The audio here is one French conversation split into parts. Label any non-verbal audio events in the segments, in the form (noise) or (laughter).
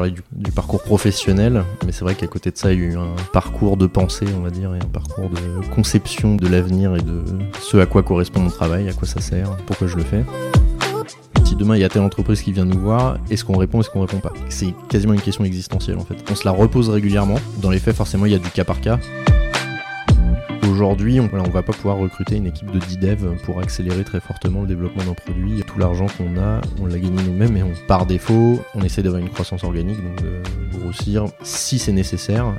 Du, du parcours professionnel, mais c'est vrai qu'à côté de ça, il y a eu un parcours de pensée, on va dire, et un parcours de conception de l'avenir et de ce à quoi correspond mon travail, à quoi ça sert, pourquoi je le fais. Si demain il y a telle entreprise qui vient nous voir, est-ce qu'on répond, est-ce qu'on répond pas? C'est quasiment une question existentielle en fait. On se la repose régulièrement. Dans les faits, forcément, il y a du cas par cas. Aujourd'hui, on ne va pas pouvoir recruter une équipe de 10 devs pour accélérer très fortement le développement d'un produit. Tout l'argent qu'on a, on l'a gagné nous-mêmes et par défaut, on essaie d'avoir une croissance organique, donc de grossir si c'est nécessaire.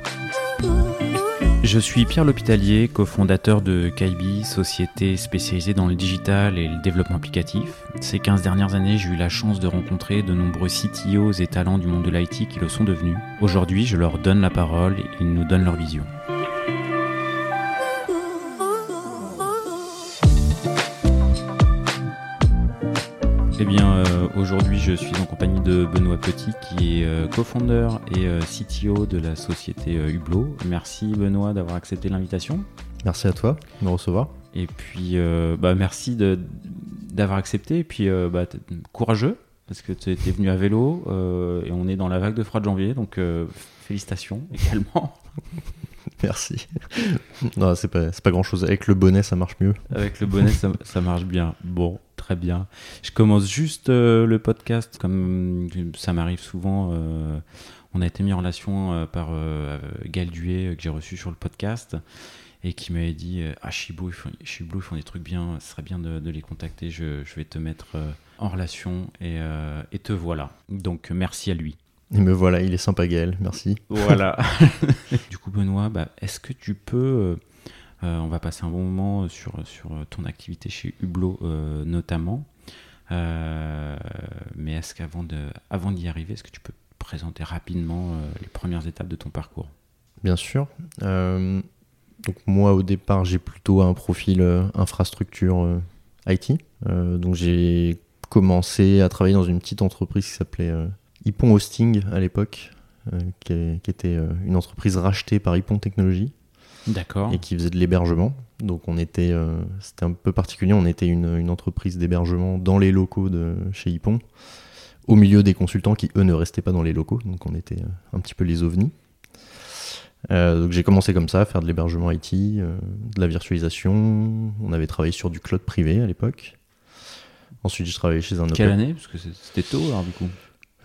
Je suis Pierre L'Hôpitalier, cofondateur de Kaibi, société spécialisée dans le digital et le développement applicatif. Ces 15 dernières années, j'ai eu la chance de rencontrer de nombreux CTOs et talents du monde de l'IT qui le sont devenus. Aujourd'hui, je leur donne la parole et ils nous donnent leur vision. Eh bien, euh, aujourd'hui, je suis en compagnie de Benoît Petit, qui est euh, co-founder et euh, CTO de la société euh, Hublot. Merci Benoît d'avoir accepté l'invitation. Merci à toi de me recevoir. Et puis, euh, bah, merci d'avoir accepté. Et puis, bah, courageux, parce que tu es venu à vélo et on est dans la vague de froid de janvier. Donc, félicitations également. (laughs) Merci. non, c'est pas, pas grand chose. Avec le bonnet, ça marche mieux. Avec le bonnet, ça, ça marche bien. Bon, très bien. Je commence juste euh, le podcast, comme ça m'arrive souvent. euh, on a été mis en relation euh, par euh, Gaël Duet, euh, que j'ai reçu sur le podcast, et qui m'avait dit euh, Ah, Chibo, ils font, ils font des trucs bien, ce serait bien de, de les contacter. Je, je vais te mettre euh, en relation, et, euh, et te voilà. Donc, merci à lui. Et me voilà, il est sympa Gaël, merci. Voilà. (laughs) du coup, Benoît, bah, est-ce que tu peux. Euh, euh, on va passer un bon moment sur, sur ton activité chez Hublot euh, notamment. Euh, mais est-ce qu'avant d'y arriver, est-ce que tu peux présenter rapidement euh, les premières étapes de ton parcours? Bien sûr. Euh, moi au départ j'ai plutôt un profil euh, infrastructure euh, IT. Euh, donc j'ai commencé à travailler dans une petite entreprise qui s'appelait euh, Ipon Hosting à l'époque, euh, qui, était euh, une entreprise rachetée par Ipon Technologies D'accord. et qui faisait de l'hébergement. Donc on était, euh, c'était un peu particulier, on était une, une entreprise d'hébergement dans les locaux de chez Ipon, au milieu des consultants qui eux ne restaient pas dans les locaux, donc on était euh, un petit peu les ovnis. Euh, donc j'ai commencé comme ça à faire de l'hébergement IT, euh, de la virtualisation. On avait travaillé sur du cloud privé à l'époque. Ensuite j'ai travaillé chez un Quelle année? Parce que c'était tôt, alors du coup.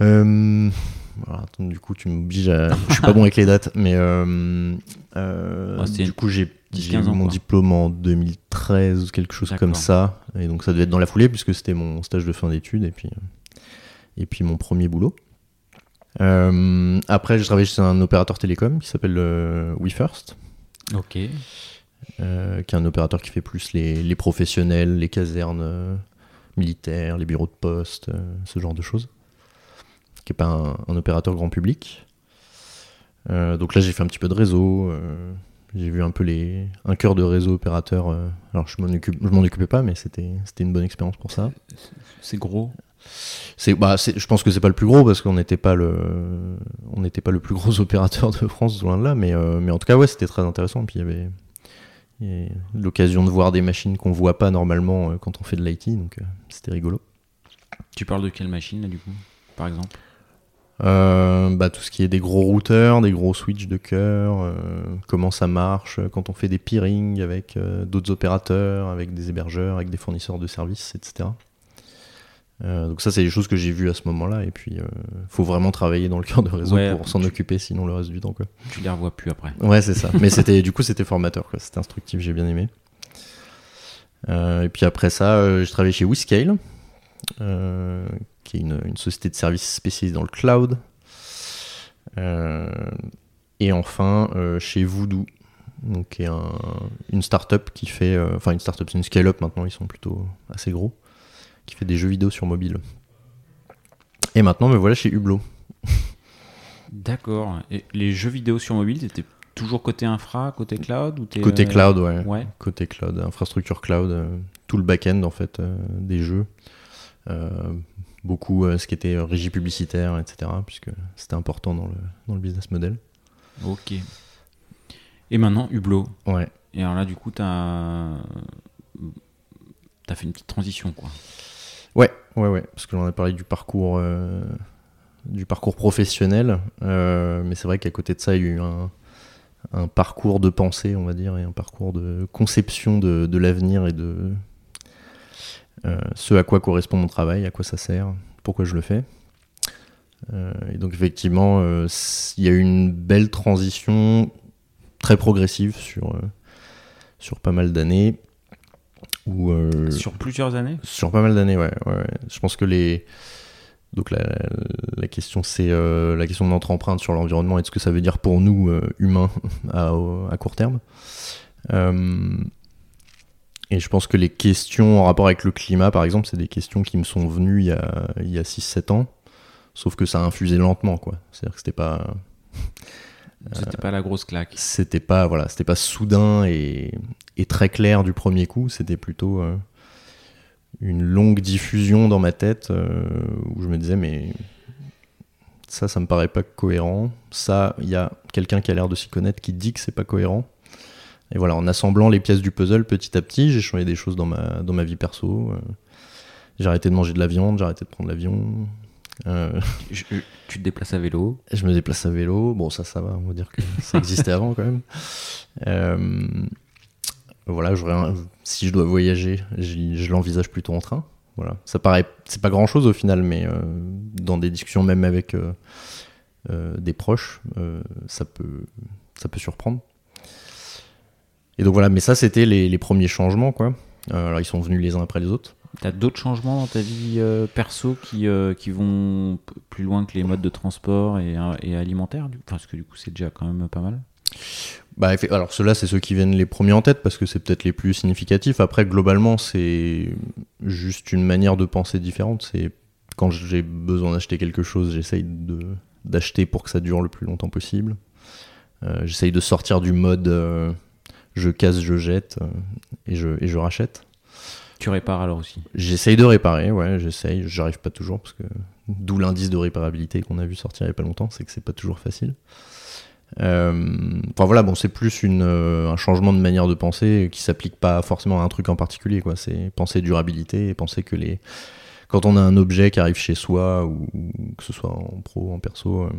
Euh, attends, du coup, tu m'obliges à. Je suis pas bon avec les dates, mais euh, euh, Ouais, du coup, j'ai 10, j'ai 15 eu mon quoi. diplôme en 2013 ou quelque chose comme ça, et donc ça devait être dans la foulée puisque c'était mon stage de fin d'études et puis et puis mon premier boulot. Après, j'ai travaillé chez un opérateur télécom qui s'appelle WeFirst, Ok. euh, qui est un opérateur qui fait plus les, les professionnels, les casernes euh, militaires, les bureaux de poste, euh, ce genre de choses. Qui n'est pas un, un opérateur grand public. Euh, donc là, j'ai fait un petit peu de réseau. euh, j'ai vu un peu les, un cœur de réseau opérateur. euh, alors, je m'en occupe, je m'en occupais pas, mais c'était, c'était une bonne expérience pour ça. C'est gros. C'est, bah, c'est- je pense que c'est pas le plus gros parce qu'on n'était pas le, on n'était pas le plus gros (laughs) opérateur de France, loin de là. Mais, mais en tout cas, ouais, c'était très intéressant. Puis il y avait, avait l'occasion de voir des machines qu'on voit pas normalement quand on fait de l'IT, donc c'était rigolo. Tu parles de quelle machine, là, du coup Par exemple? Euh, bah, tout ce qui est des gros routeurs, des gros switches de cœur, euh, comment ça marche quand on fait des peerings avec euh, d'autres opérateurs, avec des hébergeurs, avec des fournisseurs de services, etc. Donc ça, c'est des choses que j'ai vues à ce moment-là. Et puis, euh, faut vraiment travailler dans le cœur de réseau Ouais, pour s'en tu- occuper, sinon le reste du temps, quoi. Tu les revois plus après. Ouais, c'est ça. Mais c'était, du coup, c'était formateur. C'était instructif, j'ai bien aimé. Et puis après ça, j'ai travaillé chez WeScale, qui est une, une société de services spécialisée dans le cloud. Euh, et enfin, euh, chez Voodoo, donc qui est un- une startup qui fait, euh, enfin une startup, c'est une scale-up maintenant, ils sont plutôt assez gros, qui fait des jeux vidéo sur mobile. Et maintenant, me voilà chez Hublot. D'accord. Et les jeux vidéo sur mobile, t'étais toujours côté infra, côté cloud ou Côté euh, cloud, ouais. Ouais. côté cloud, infrastructure cloud, euh, tout le back-end en fait euh, des jeux. Euh, beaucoup euh, ce qui était régie publicitaire, etc. Puisque c'était important dans le, dans le business model. Ok. Et maintenant, Hublot. Ouais. Et alors là, du coup, t'as as fait une petite transition, quoi. Ouais, ouais, ouais, parce que l'on a parlé du parcours, euh, du parcours professionnel, euh, mais c'est vrai qu'à côté de ça, il y a eu un, un, parcours de pensée, on va dire, et un parcours de conception de, de l'avenir et de ce à quoi correspond mon travail, à quoi ça sert, pourquoi je le fais. Euh, et donc effectivement, euh, il y a eu une belle transition très progressive sur, euh, sur pas mal d'années. Où, euh, Sur plusieurs années? sur pas mal d'années, ouais, ouais, ouais. Je pense que les. Donc la, la question c'est euh, la question de notre empreinte sur l'environnement et de ce que ça veut dire pour nous euh, humains (laughs) à court terme. Euh, et je pense que les questions en rapport avec le climat, par exemple, c'est des questions qui me sont venues il y a, il y a 6-7 ans. Sauf que ça a infusé lentement, quoi. C'est-à-dire que c'était pas, (laughs) C'était pas la grosse claque. c'était pas, voilà, c'était pas soudain et, et très clair du premier coup. C'était plutôt euh, une longue diffusion dans ma tête euh, où je me disais, mais ça, ça me paraît pas cohérent. Ça, il y a quelqu'un qui a l'air de s'y connaître qui dit que c'est pas cohérent. Et voilà, en assemblant les pièces du puzzle petit à petit, j'ai changé des choses dans ma, dans ma vie perso. euh, j'ai arrêté de manger de la viande, j'ai arrêté de prendre l'avion. Euh, (laughs) Je- tu te déplaces à vélo. je me déplace à vélo. Bon, ça, ça va, on va dire que ça existait avant quand même. Euh, voilà, un- si je dois voyager, je l'envisage plutôt en train. Voilà, ça paraît, c'est pas grand chose au final, mais euh, dans des discussions même avec des proches, ça peut, ça peut surprendre. Et donc voilà, mais ça c'était les, les premiers changements quoi. Euh, alors ils sont venus les uns après les autres. T'as d'autres changements dans ta vie euh, perso qui, euh, qui vont plus loin que les modes de transport et, et alimentaires du- Parce que du coup, c'est déjà quand même pas mal? Bah, alors ceux-là, c'est ceux qui viennent les premiers en tête parce que c'est peut-être les plus significatifs. Après, globalement, c'est juste une manière de penser différente. C'est quand j'ai besoin d'acheter quelque chose, j'essaye de d'acheter pour que ça dure le plus longtemps possible. Euh, j'essaye de sortir du mode euh, je casse, je jette euh, et, je, et je rachète. Tu répares alors aussi? J'essaye de réparer, ouais, j'essaye. J'arrive pas toujours parce que d'où l'indice de réparabilité qu'on a vu sortir il y a pas longtemps, c'est que c'est pas toujours facile. Euh, Enfin voilà, bon, c'est plus une, euh, un changement de manière de penser qui s'applique pas forcément à un truc en particulier, quoi. C'est penser durabilité et penser que les quand on a un objet qui arrive chez soi ou, ou que ce soit en pro, en perso, euh,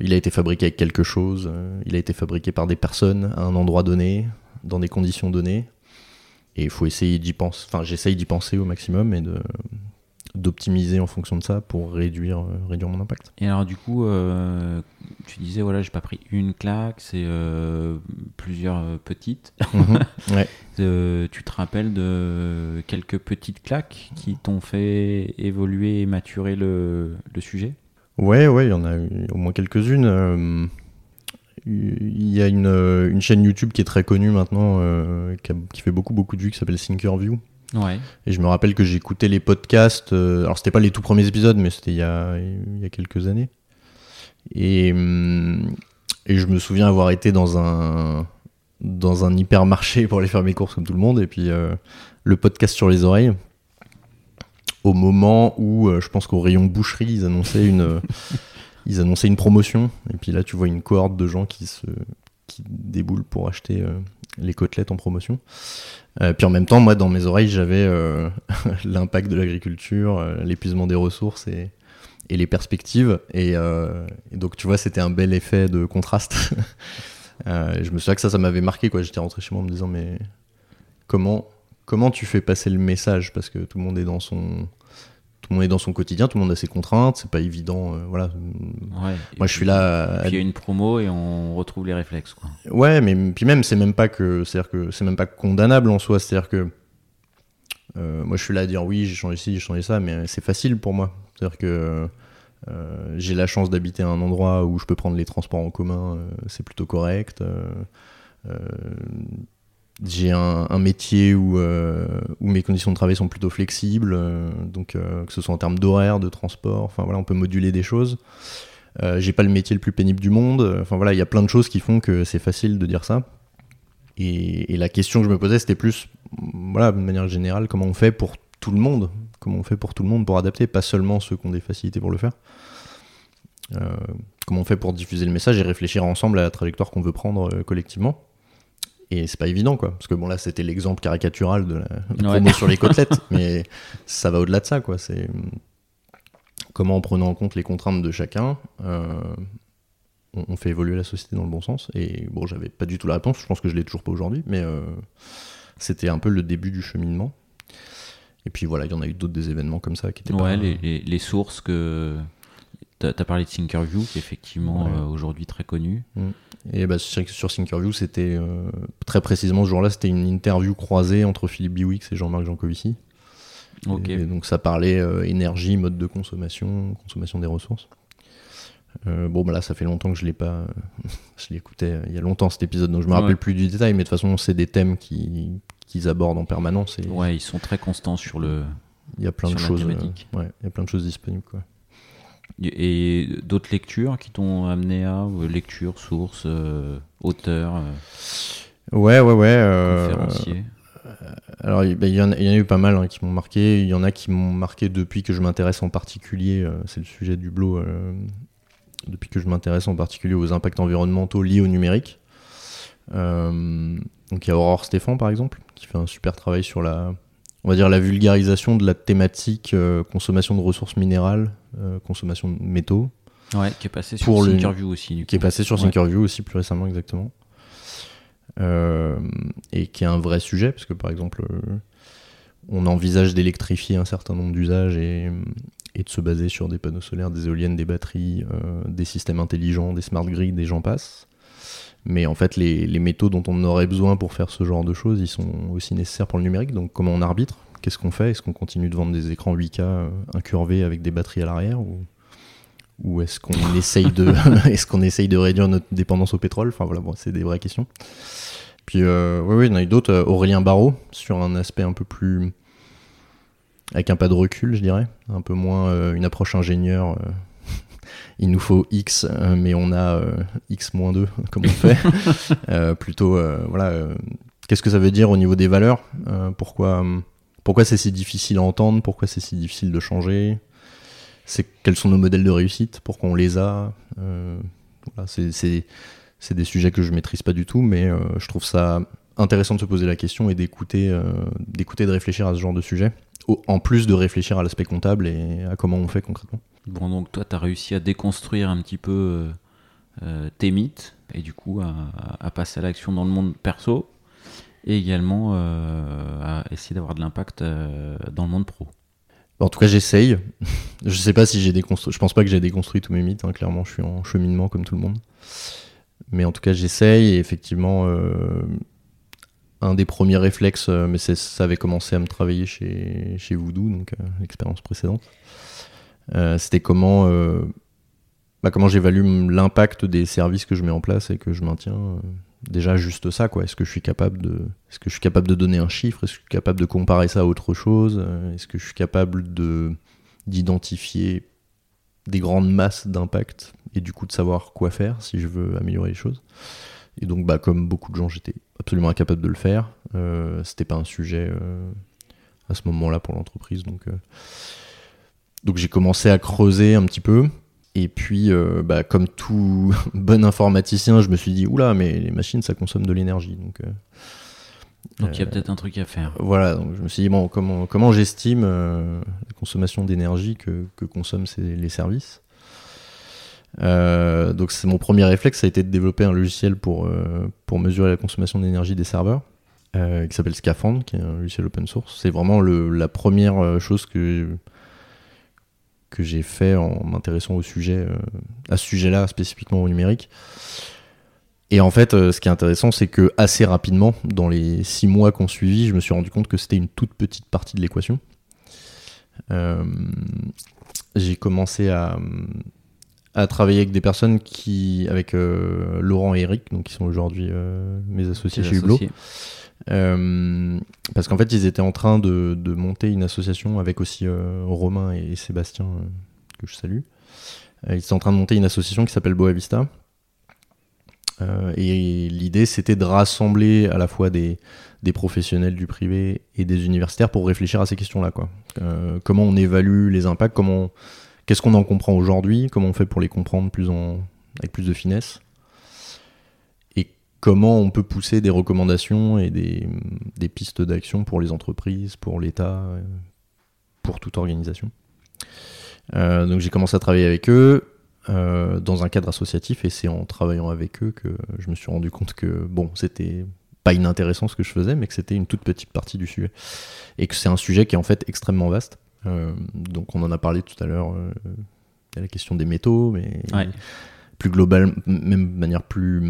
il a été fabriqué avec quelque chose, euh, il a été fabriqué par des personnes à un endroit donné, dans des conditions données. Et il faut essayer d'y penser. Enfin, j'essaye d'y penser au maximum et de d'optimiser en fonction de ça pour réduire, euh, réduire mon impact. Et alors, du coup, euh, tu disais, voilà, j'ai pas pris une claque, c'est euh, plusieurs euh, petites. (laughs) Ouais. (laughs) Euh, tu te rappelles de quelques petites claques qui t'ont fait évoluer et maturer le, le sujet? Ouais, ouais, il y en a eu au moins quelques-unes. Euh, Il y a une, euh, une chaîne YouTube qui est très connue maintenant, euh, qui, a- qui fait beaucoup, beaucoup de vues, qui s'appelle Thinkerview. Ouais. Et je me rappelle que j'écoutais les podcasts. alors, c'était pas les tout premiers épisodes, mais c'était il y a, il y a quelques années. Et, hum, et je me souviens avoir été dans un, dans un hypermarché (laughs) pour aller faire mes courses comme tout le monde. Et puis, euh, le podcast sur les oreilles. Au moment où, euh, je pense qu'au rayon boucherie, ils annonçaient une, (laughs) ils annonçaient une promotion. Et puis là, tu vois une cohorte de gens qui se qui déboulent pour acheter euh, les côtelettes en promotion. Euh, puis en même temps, moi, dans mes oreilles, j'avais euh, (laughs) l'impact de l'agriculture, euh, l'épuisement des ressources et, et les perspectives. Et, euh, et donc, tu vois, c'était un bel effet de contraste. (laughs) Euh, je me souviens que ça, ça m'avait marqué. quoi. J'étais rentré chez moi en me disant, mais comment, comment tu fais passer le message Parce que tout le monde est dans son... Tout le monde est dans son quotidien, tout le monde a ses contraintes, c'est pas évident. euh, voilà. ouais. Moi, je suis là. il y a une promo et on retrouve les réflexes. Quoi. Ouais, mais puis même, c'est même pas que, c'est-à-dire que c'est même pas condamnable en soi. C'est-à-dire que euh, moi, je suis là à dire oui, j'ai changé ci, j'ai changé ça, mais c'est facile pour moi. C'est-à-dire que euh, j'ai la chance d'habiter à un endroit où je peux prendre les transports en commun, c'est plutôt correct. J'ai un, métier où, euh, où mes conditions de travail sont plutôt flexibles, euh, donc euh, que ce soit en termes d'horaire, de transport, enfin voilà, on peut moduler des choses. J'ai pas le métier le plus pénible du monde. Enfin voilà, il y a plein de choses qui font que c'est facile de dire ça. Et, la question que je me posais, c'était plus, voilà, de manière générale, comment on fait pour tout le monde Comment on fait pour tout le monde pour adapter, pas seulement ceux qui ont des facilités pour le faire. Comment on fait pour diffuser le message et réfléchir ensemble à la trajectoire qu'on veut prendre collectivement Et c'est pas évident, quoi. Parce que bon, là, c'était l'exemple caricatural de la promo sur les côtelettes, (laughs) mais ça va au-delà de ça, quoi. C'est comment, en prenant en compte les contraintes de chacun, euh, on, on fait évoluer la société dans le bon sens. Et bon, j'avais pas du tout la réponse, je pense que je l'ai toujours pas aujourd'hui, mais euh, c'était un peu le début du cheminement. Et puis voilà, il y en a eu d'autres des événements comme ça qui étaient Ouais, pas... les, les- les sources que. Tu as, parlé de Thinkerview, qui est effectivement Ouais. euh, aujourd'hui très connu. Et bah, sur, sur Thinkerview, c'était euh, très précisément ce jour-là, c'était une interview croisée entre Philippe Biwix et Jean-Marc Jancovici. Ok. Et, donc ça parlait euh, énergie, mode de consommation, consommation des ressources. Euh, bon, bah là, ça fait longtemps que je l'ai pas. (laughs) je l'écoutais il y a longtemps cet épisode, donc je me Ouais. rappelle plus du détail, mais de toute façon, c'est des thèmes qui qu'ils abordent en permanence et Ouais, ils sont très constants sur le. il y a plein de choses. ouais, il y a plein de choses disponibles. Quoi. Et d'autres lectures qui t'ont amené à euh, lecture, source, euh, auteur, euh, Ouais, ouais, ouais. euh, conférencier. Alors, il ben, il y, en a- il y en a eu pas mal hein, qui m'ont marqué. Il y en a qui m'ont marqué depuis que je m'intéresse en particulier, euh, c'est le sujet du blog, euh, depuis que je m'intéresse en particulier aux impacts environnementaux liés au numérique. Euh, donc il y a Aurore Stéphane par exemple, qui fait un super travail sur la, on va dire la vulgarisation de la thématique euh, consommation de ressources minérales, euh, consommation de métaux, Ouais, qui est passé sur pour le- Thinkerview aussi. Du qui est passé sur Ouais. Thinkerview aussi plus récemment exactement. Euh, et qui est un vrai sujet, parce que par exemple, on envisage d'électrifier un certain nombre d'usages et, et de se baser sur des panneaux solaires, des éoliennes, des batteries, des systèmes intelligents, des smart grids, des gens passent. Mais en fait, les, les métaux dont on aurait besoin pour faire ce genre de choses, ils sont aussi nécessaires pour le numérique. Donc comment on arbitre? Qu'est-ce qu'on fait? Est-ce qu'on continue de vendre des écrans 8K euh, incurvés avec des batteries à l'arrière? Ou, ou est-ce qu'on (laughs) essaye de (laughs) est-ce qu'on essaye de réduire notre dépendance au pétrole? Enfin voilà, bon, c'est des vraies questions. Puis euh, oui, oui, il y en a eu d'autres. Euh, Aurélien Barraud sur un aspect un peu plus avec un pas de recul, je dirais, un peu moins euh, une approche ingénieure. euh, il nous faut X, euh, mais on a euh, X moins 2, (laughs) comme on fait. (laughs) Euh, plutôt, voilà, qu'est-ce que ça veut dire au niveau des valeurs Pourquoi, pourquoi c'est si difficile à entendre Pourquoi c'est si difficile de changer C'est quels sont nos modèles de réussite Pourquoi on les a Euh, voilà, c'est, des sujets que je maîtrise pas du tout, mais euh, je trouve ça intéressant de se poser la question et d'écouter, euh, d'écouter, de réfléchir à ce genre de sujet, en plus de réfléchir à l'aspect comptable et à comment on fait concrètement. Bon, donc toi, tu as réussi à déconstruire un petit peu euh, euh, tes mythes et du coup à, passer à l'action dans le monde perso et également euh, à essayer d'avoir de l'impact dans le monde pro. En tout cas, j'essaye. (laughs) Je sais pas si j'ai déconstruit. Je pense pas que j'ai déconstruit tous mes mythes. hein. Clairement, je suis en cheminement comme tout le monde. Mais en tout cas, j'essaye. Et effectivement, un des premiers réflexes, mais ça avait commencé à me travailler chez, chez Voodoo, donc l'expérience précédente. Euh, C'était comment, euh, bah, j'évalue l'impact des services que je mets en place et que je maintiens. euh, déjà juste ça, quoi. Est-ce que je suis capable de, donner un chiffre? Est-ce que je suis capable de comparer ça à autre chose? Est-ce que je suis capable de d'identifier des grandes masses d'impact et du coup de savoir quoi faire si je veux améliorer les choses? Et donc, bah, comme beaucoup de gens, j'étais absolument incapable de le faire. C'était pas un sujet à ce moment-là pour l'entreprise, donc. Donc j'ai commencé à creuser un petit peu. Et puis, euh, bah, comme tout (laughs) bon informaticien, je me suis dit, oula, mais les machines, ça consomme de l'énergie. Donc, euh, Donc il y a Euh, peut-être un truc à faire. voilà, donc je me suis dit, bon, comment, comment j'estime la consommation d'énergie que, que consomment ces- les services? Donc, c'est mon premier réflexe, ça a été de développer un logiciel pour, pour mesurer la consommation d'énergie des serveurs, qui s'appelle Scaphandre, qui est un logiciel open source. C'est vraiment le, la première chose que, que j'ai fait en m'intéressant au sujet, euh, à ce sujet-là, spécifiquement au numérique. Et en fait, euh, ce qui est intéressant, c'est que assez rapidement, dans les six mois qu'on suivi, je me suis rendu compte que c'était une toute petite partie de l'équation. Euh, j'ai commencé à, à travailler avec des personnes qui, avec euh, Laurent et Eric, donc qui sont aujourd'hui euh, mes associés chez Hublot. associés. Euh, parce qu'en fait, ils étaient en train de, monter une association avec aussi euh, Romain et Sébastien, euh, que je salue. Ils étaient en train de monter une association qui s'appelle Boavista. Et l'idée, c'était de rassembler à la fois des, des professionnels du privé et des universitaires pour réfléchir à ces questions-là. Quoi. Comment on évalue les impacts Qu'est-ce qu'on en comprend aujourd'hui Comment on fait pour les comprendre plus en, avec plus de finesse comment on peut pousser des recommandations et des, des pistes d'action pour les entreprises, pour l'État, euh, pour toute organisation. Euh, donc j'ai commencé à travailler avec eux euh, dans un cadre associatif et c'est en travaillant avec eux que je me suis rendu compte que bon, c'était pas inintéressant ce que je faisais, mais que c'était une toute petite partie du sujet et que c'est un sujet qui est en fait extrêmement vaste. donc on en a parlé tout à l'heure. Il y a la question des métaux, mais plus global, même de manière plus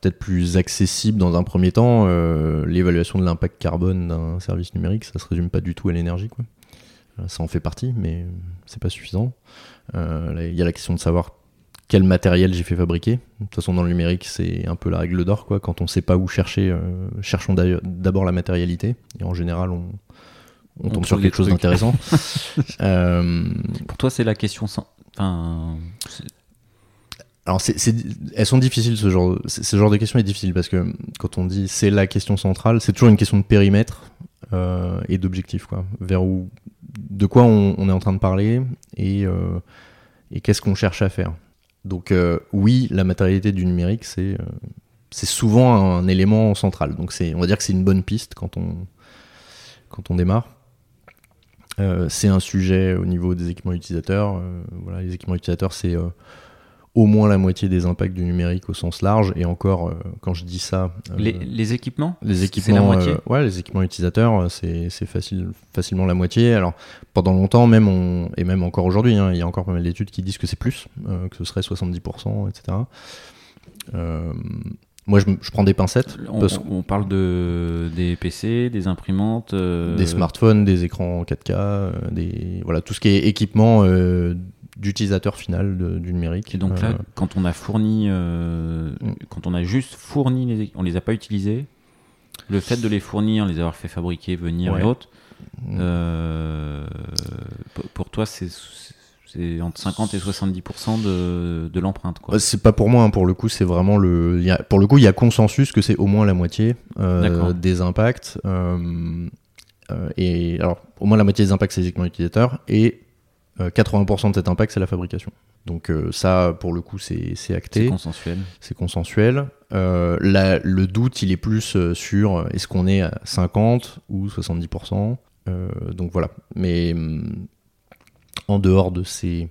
peut-être plus accessible dans un premier temps, euh, l'évaluation de l'impact carbone d'un service numérique, ça se résume pas du tout à l'énergie. Quoi. Euh, ça en fait partie, mais c'est pas suffisant. Euh, il y a la question de savoir quel matériel j'ai fait fabriquer. De toute façon, dans le numérique, c'est un peu la règle d'or. Quoi. Quand on sait pas où chercher, cherchons d'abord la matérialité. Et en général, on, on, tombe sur quelque chose d'intéressant. (laughs) Pour toi, c'est la question sans. Enfin, alors, elles sont difficiles, ce genre, ce genre de question est difficile parce que quand on dit c'est la question centrale, c'est toujours une question de périmètre euh, et d'objectif, quoi. Vers où, de quoi on, est en train de parler et, euh, et qu'est-ce qu'on cherche à faire. Donc, euh, oui, la matérialité du numérique, c'est c'est souvent un élément central. Donc, on va dire que c'est une bonne piste quand on, quand on démarre. c'est un sujet au niveau des équipements utilisateurs. voilà, les équipements utilisateurs, c'est au moins la moitié des impacts du numérique au sens large. Et encore, euh, quand je dis ça, euh, les, équipements, les équipements, la moitié. Euh, ouais, les équipements utilisateurs, c'est facile, facilement la moitié. Alors pendant longtemps, même on, et même encore aujourd'hui, hein, il y a encore pas mal d'études qui disent que c'est plus, que ce serait 70%, etc. Moi, je, je, prends des pincettes. On, parle de, des PC, des imprimantes. Des smartphones, des écrans 4K, des, voilà, tout ce qui est équipement d'utilisateur final du numérique. Et donc là, euh, quand on a fourni, euh, mm. quand on a juste fourni, les, on les a pas utilisés, le fait de les fournir, les avoir fait fabriquer, venir et autres, mm. euh, pour toi, c'est entre 50 et 70% de, de l'empreinte. C'est pas pour moi, hein, pour le coup, c'est vraiment le. pour le coup, il y a consensus que c'est au moins la moitié des impacts. et alors, au moins la moitié des impacts, c'est les équipements utilisateurs. Et 80% euh, de cet impact, c'est la fabrication. Donc euh, ça, pour le coup, c'est acté. C'est consensuel. C'est consensuel. Euh, le doute, il est plus sur est-ce qu'on est à 50 ou 70%. donc voilà. Mais mm, en dehors de ces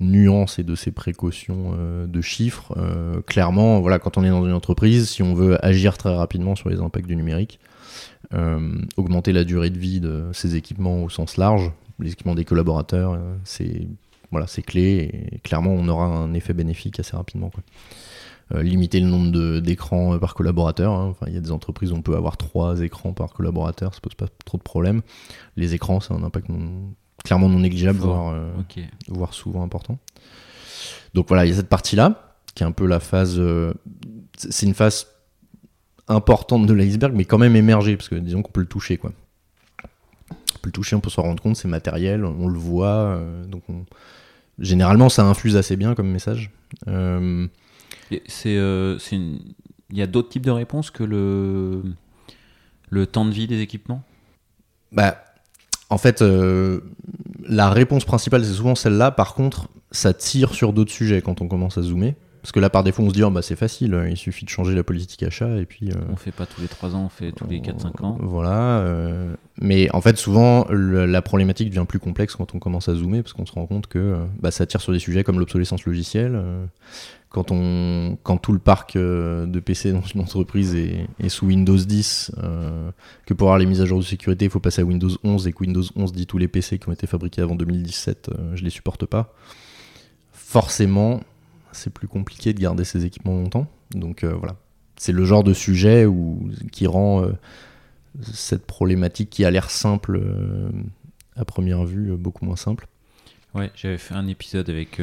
nuances et de ces précautions de chiffres, clairement, voilà, quand on est dans une entreprise, si on veut agir très rapidement sur les impacts du numérique, augmenter la durée de vie de ces équipements au sens large, les équipements des collaborateurs, euh, c'est voilà, c'est clé et clairement on aura un effet bénéfique assez rapidement. Euh, limiter le nombre d'écrans euh, par collaborateur. Hein. Enfin, il y a des entreprises où on peut avoir trois écrans par collaborateur, ça pose pas trop de problèmes. Les écrans, c'est un impact clairement non négligeable, voire, souvent important. Donc voilà, il y a cette partie-là, qui est un peu la phase. c'est une phase importante de l'iceberg, mais quand même émergée, parce que disons qu'on peut le toucher. Quoi on peut le toucher, on peut se rendre compte, c'est matériel, on le voit. Euh, donc généralement, ça infuse assez bien comme message. Euh, c'est, euh, il y a d'autres types de réponses que le le temps de vie des équipements? Bah, en fait, la réponse principale, c'est souvent celle-là. Par contre, ça tire sur d'autres sujets quand on commence à zoomer. Parce que là, par défaut, on se dit, oh, bah, c'est facile, il suffit de changer la politique achat et puis. Euh, on fait pas tous les 3 ans, on fait tous les 4-5 ans. Voilà. Euh, mais en fait, souvent, la problématique devient plus complexe quand on commence à zoomer, parce qu'on se rend compte que euh, bah, ça tire sur des sujets comme l'obsolescence logicielle. quand, on, quand tout le parc de PC dans une entreprise est, sous Windows 10, que pour avoir les mises à jour de sécurité, il faut passer à Windows 11 et que Windows 11 dit tous les PC qui ont été fabriqués avant 2017, je les supporte pas. Forcément, c'est plus compliqué de garder ces équipements longtemps. Donc euh, voilà, c'est le genre de sujet où, qui rend euh, cette problématique qui a l'air simple euh, à première vue beaucoup moins simple. Ouais, j'avais fait un épisode avec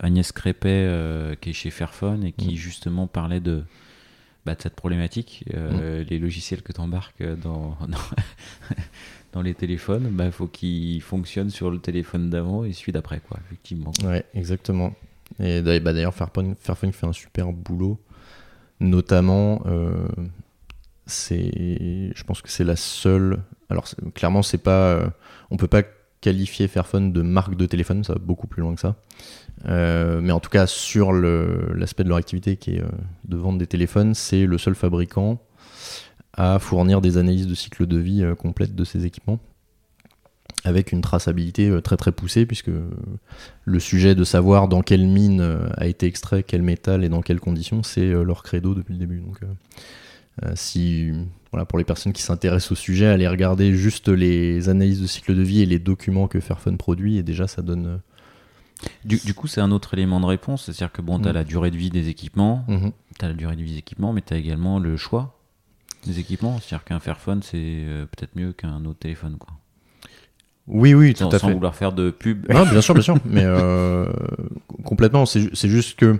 Agnès Crépet qui est chez Fairphone et qui mm. justement parlait de, bah, de cette problématique. Mm. Les logiciels que tu embarques dans, (laughs) dans, les téléphones, il bah, faut qu'ils fonctionnent sur le téléphone d'avant et celui d'après, quoi, effectivement. Ouais, exactement. Et bah, d'ailleurs, Fairphone, fait un super boulot. Notamment, euh, c'est, je pense que c'est la seule. Alors clairement, c'est pas, euh, on peut pas qualifier Fairphone de marque de téléphone, ça va beaucoup plus loin que ça. Euh, mais en tout cas, sur l'aspect de leur activité qui est de vendre des téléphones, c'est le seul fabricant à fournir des analyses de cycle de vie complètes de ces équipements avec une traçabilité très très poussée puisque le sujet de savoir dans quelle mine a été extrait quel métal et dans quelles conditions c'est leur credo depuis le début donc si voilà pour les personnes qui s'intéressent au sujet allez regarder juste les analyses de cycle de vie et les documents que Fairphone produit et déjà ça donne du, coup, c'est un autre élément de réponse. C'est-à-dire que bon, tu as mm. la durée de vie des équipements, mm-hmm. tu as la durée de vie des équipements, mais tu as également le choix des équipements. C'est-à-dire qu'un Fairphone, c'est euh, peut-être mieux qu'un autre téléphone. Quoi. Oui, oui, tout sans, à sans vouloir faire de pub. Non, bien sûr, bien sûr. (laughs) mais euh, complètement. C'est juste que,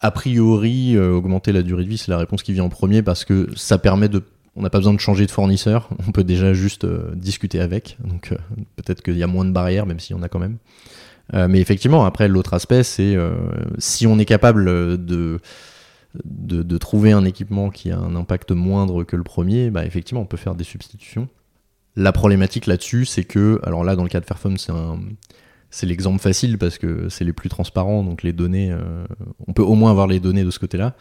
a priori, euh, augmenter la durée de vie, c'est la réponse qui vient en premier parce que ça permet de on n'a pas besoin de changer de fournisseur, on peut déjà juste discuter avec. Donc peut-être qu'il y a moins de barrières, même s'il y en a quand même. Euh, mais effectivement, après, l'autre aspect, c'est euh, si on est capable de, de, trouver un équipement qui a un impact moindre que le premier, bah, effectivement, on peut faire des substitutions. La problématique là-dessus, c'est que, alors là, dans le cas de Fairphone, c'est un, c'est l'exemple facile parce que c'est les plus transparents, donc les données, euh, on peut au moins avoir les données de ce côté-là.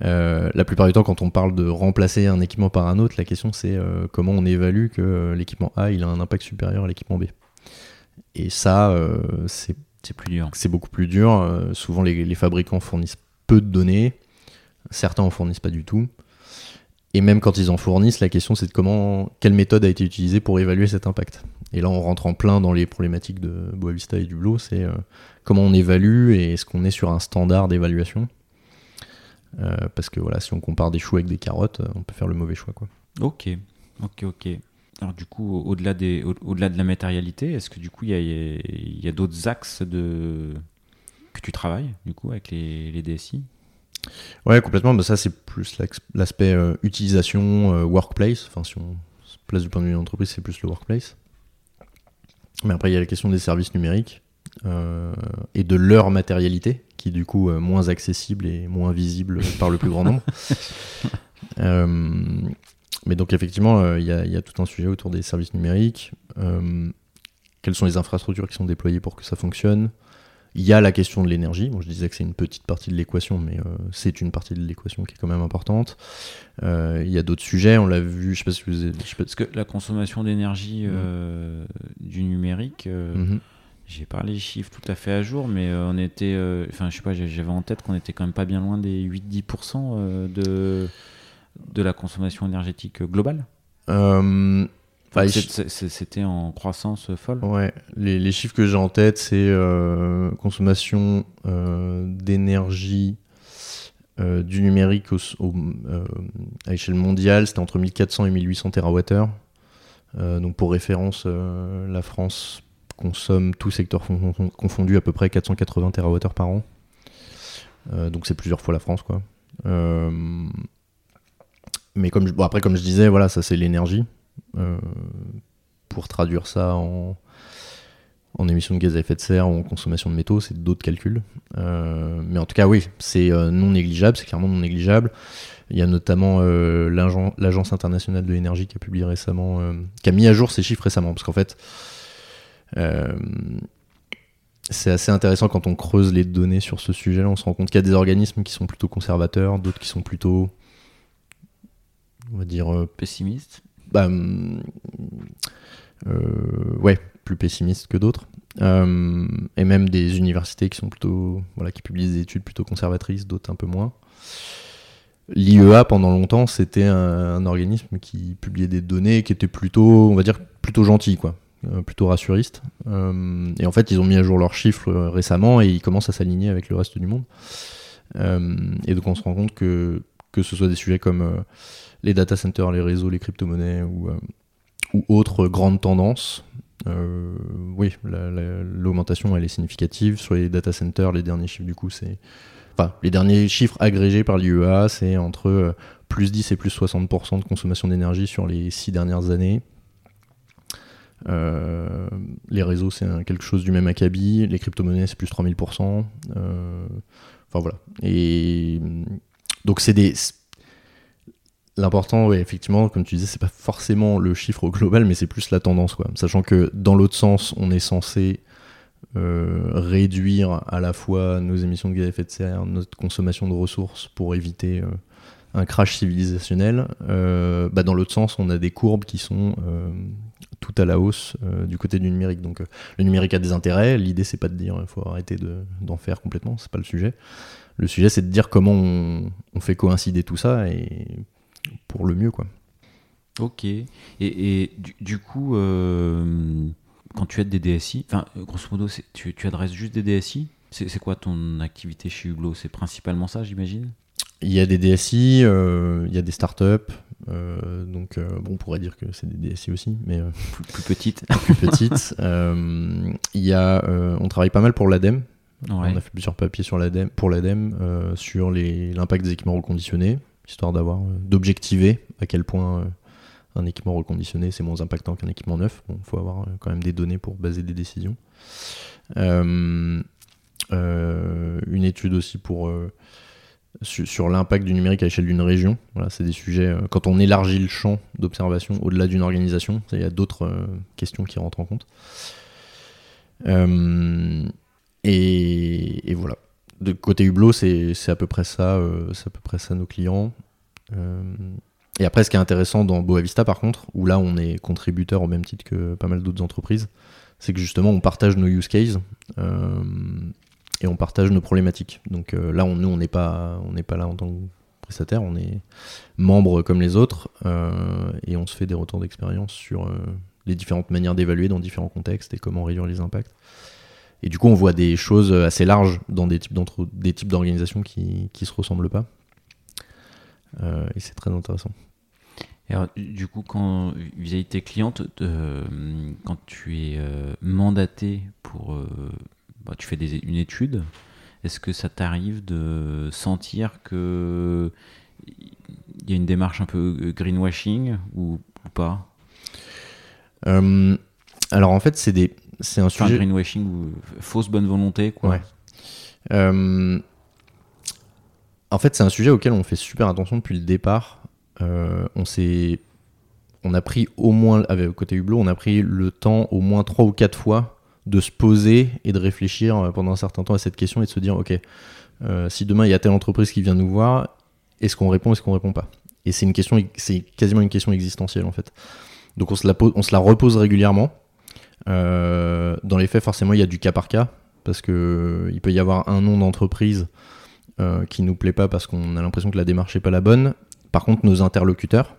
la plupart du temps, quand on parle de remplacer un équipement par un autre, la question c'est comment on évalue que l'équipement A il a un impact supérieur à l'équipement B. Et ça, euh, c'est plus dur. C'est beaucoup plus dur. Euh, souvent, les, fabricants fournissent peu de données. Certains en fournissent pas du tout. Et même quand ils en fournissent, la question c'est de comment, quelle méthode a été utilisée pour évaluer cet impact. Et là, on rentre en plein dans les problématiques de Boavista et du Blo, c'est euh, comment on évalue et est-ce qu'on est sur un standard d'évaluation. parce que voilà, si on compare des choux avec des carottes, on peut faire le mauvais choix. Quoi. Ok, ok, ok. Alors du coup, au-delà au-delà de la matérialité, est-ce que du coup, il y a, d'autres axes que tu travailles du coup avec les, les DSI Ouais, complètement. Ça, c'est plus l'aspect euh, utilisation, euh, workplace. Enfin, si on se place du point de vue de l'entreprise, c'est plus le workplace. Mais après, il y a la question des services numériques euh, et de leur matérialité, qui est du coup moins accessible et moins visible par le plus grand nombre. (laughs) Mais donc effectivement, il y, a tout un sujet autour des services numériques. Quelles sont les infrastructures qui sont déployées pour que ça fonctionne? Il y a la question de l'énergie. Bon, je disais que c'est une petite partie de l'équation, mais euh, c'est une partie de l'équation qui est quand même importante. Il y a d'autres sujets, on l'a vu, je sais pas si vous avez... Parce que la consommation d'énergie mmh. du numérique... Mmh. J'ai pas les chiffres tout à fait à jour, mais on était, enfin je sais pas, j'avais en tête qu'on était quand même pas bien loin des 8-10% de, de la consommation énergétique globale euh, C'était en croissance folle Ouais, les, chiffres que j'ai en tête, c'est euh, consommation euh, d'énergie du numérique à échelle mondiale, c'était entre 1400 et 1800 TWh. donc pour référence, la France consomme tout secteur confondu à peu près 480 TWh par an. donc c'est plusieurs fois la France quoi mais comme bon, après, comme je disais, voilà, ça c'est l'énergie. Euh, pour traduire ça en, émissions de gaz à effet de serre ou en consommation de métaux, c'est d'autres calculs. Euh, mais en tout cas, oui, c'est euh, non négligeable, c'est clairement non négligeable. Il y a notamment l'Agence internationale de l'énergie qui a publié récemment, qui a mis à jour ces chiffres récemment, parce qu'en fait, c'est assez intéressant quand on creuse les données sur ce sujet-là. On se rend compte qu'il y a des organismes qui sont plutôt conservateurs, d'autres qui sont plutôt on va dire, euh, pessimiste bah, hum, euh, Ouais, plus pessimiste que d'autres. Euh, et même des universités qui sont plutôt, voilà, qui publient des études plutôt conservatrices, d'autres un peu moins. L'IEA pendant longtemps c'était un, organisme qui publiait des données qui étaient plutôt, on va dire, plutôt gentilles quoi, plutôt rassuristes. et en fait ils ont mis à jour leurs chiffres récemment et ils commencent à s'aligner avec le reste du monde. et donc on se rend compte que que ce soit des sujets comme les data centers, les réseaux, les crypto-monnaies ou, euh, autres grandes tendances. Euh, oui, l'augmentation elle est significative. Sur les data centers, les derniers chiffres du coup, c'est. Les derniers chiffres agrégés par l'IEA, c'est entre euh, plus 10 et plus 60% de consommation d'énergie sur les 6 dernières années. les réseaux, c'est quelque chose du même acabit. Les crypto-monnaies, c'est plus 3000%. enfin voilà. Et donc, c'est des L'important, effectivement, comme tu disais, c'est pas forcément le chiffre global, mais c'est plus la tendance, quoi. Sachant que dans l'autre sens, on est censé euh, réduire à la fois nos émissions de gaz à effet de serre, notre consommation de ressources pour éviter euh, un crash civilisationnel. Euh, bah, dans l'autre sens, on a des courbes qui sont tout à la hausse du côté du numérique. Donc le numérique a des intérêts. L'idée, c'est pas de dire il faut arrêter d'en faire complètement, c'est pas le sujet. Le sujet, c'est de dire comment on, on fait coïncider tout ça et pour le mieux, quoi. Ok. Et, et du, du, coup, euh, quand tu aides des DSI, enfin, grosso modo, tu, tu, adresses juste des DSI C'est quoi ton activité chez Hublot? C'est principalement ça, j'imagine? Il y a des DSI, euh, il y a des startups. Euh, donc, euh, bon, on pourrait dire que c'est des DSI aussi, mais plus, plus, petites. (laughs) plus petites. Il y a, on travaille pas mal pour l'ADEME. Ouais. On a fait plusieurs papiers sur l'ADEME, pour l'ADEME sur l'impact des équipements reconditionnés histoire d'avoir euh, d'objectiver à quel point euh, un équipement reconditionné c'est moins impactant qu'un équipement neuf. Il faut avoir euh, quand même des données pour baser des décisions. une étude aussi pour sur, l'impact du numérique à l'échelle d'une région. Voilà, c'est des sujets. quand on élargit le champ d'observation au-delà d'une organisation, il y a d'autres questions qui rentrent en compte. Et, voilà côté Hublot, c'est à peu près ça, euh, c'est à peu près ça nos clients. Euh, et après, ce qui est intéressant dans Boavista, par contre, où là on est contributeur au même titre que pas mal d'autres entreprises, c'est que justement on partage nos use cases euh, et on partage nos problématiques. Donc là, on, nous, on n'est pas, on n'est pas là en tant que prestataire, on est membre comme les autres et on se fait des retours d'expérience sur les différentes manières d'évaluer dans différents contextes et comment réduire les impacts. Et du coup, on voit des choses assez larges dans des types, des types d'organisations qui ne se ressemblent pas. Euh, et c'est très intéressant. alors, du coup, quand vis-à-vis de tes clientes, euh, quand tu es euh, mandaté pour, bah, tu fais des, une étude, est-ce que ça t'arrive de sentir que il y a une démarche un peu greenwashing ou, ou pas? Alors en fait, c'est des c'est un sujet. greenwashing ou fausse bonne volonté, quoi. Ouais. Euh, en fait, c'est un sujet auquel on fait super attention depuis le départ. Euh, on s'est, on a pris au moins, avec côté Hublot, on a pris le temps au moins trois ou quatre fois de se poser et de réfléchir pendant un certain temps à cette question et de se dire, ok, euh, si demain il y a telle entreprise qui vient nous voir, est-ce qu'on répond, est-ce qu'on répond pas? Et c'est une question, c'est quasiment une question existentielle en fait. Donc on se la, pose, on se la repose régulièrement euh, dans les faits, forcément, il y a du cas par cas, parce que il peut y avoir un nom d'entreprise euh, qui nous plaît pas parce qu'on a l'impression que la démarche est pas la bonne. Par contre, nos interlocuteurs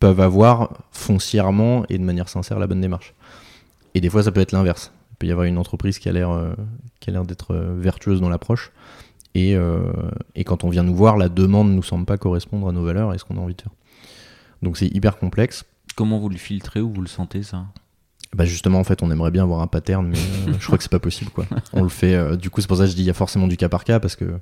peuvent avoir foncièrement et de manière sincère la bonne démarche. Et des fois, ça peut être l'inverse. Il peut y avoir une entreprise qui a l'air euh, d'être euh, vertueuse dans l'approche. Et, euh, et, quand on vient nous voir, la demande ne nous semble pas correspondre à nos valeurs et ce qu'on a envie de faire. Donc c'est hyper complexe. Comment vous le filtrez ou vous le sentez ça? Bah justement en fait on aimerait bien avoir un pattern mais euh, je crois que c'est pas possible quoi. (laughs) On le fait euh, du coup c'est pour ça que je dis il y a forcément du cas par cas parce que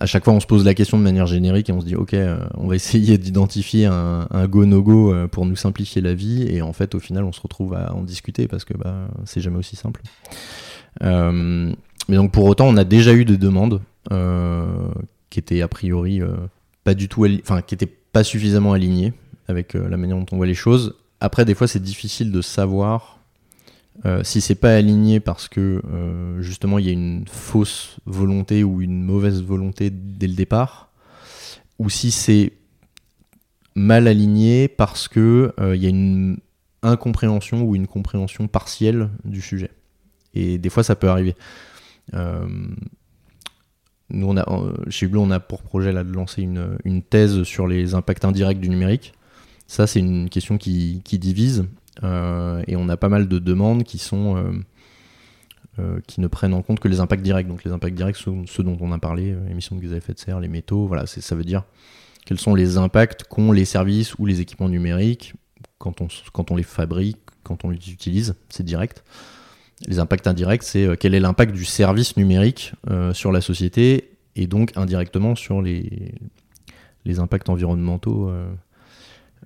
à chaque fois on se pose la question de manière générique et on se dit ok euh, on va essayer (laughs) d'identifier un, un, go no go pour nous simplifier la vie et en fait au final on se retrouve à en discuter parce que bah c'est jamais aussi simple. mais donc pour autant on a déjà eu des demandes qui étaient a priori pas du tout enfin qui étaient pas suffisamment alignées avec la manière dont on voit les choses après, des fois, c'est difficile de savoir euh, si c'est pas aligné parce que euh, justement il y a une fausse volonté ou une mauvaise volonté dès le départ, ou si c'est mal aligné parce que euh, il y a une incompréhension ou une compréhension partielle du sujet. Et des fois, ça peut arriver. nous, chez Hublot, on a pour projet de lancer une thèse sur les impacts indirects du numérique. Ça, c'est une question qui, divise. Euh, et on a pas mal de demandes euh, euh, qui ne prennent en compte que les impacts directs. Donc les impacts directs sont ceux dont on a parlé, émissions de gaz à effet de serre, les métaux. Voilà, ça veut dire quels sont les impacts qu'ont les services ou les équipements numériques quand on, les fabrique, quand on les utilise. C'est direct. Les impacts indirects, c'est quel est l'impact du service numérique sur la société et donc indirectement sur les impacts environnementaux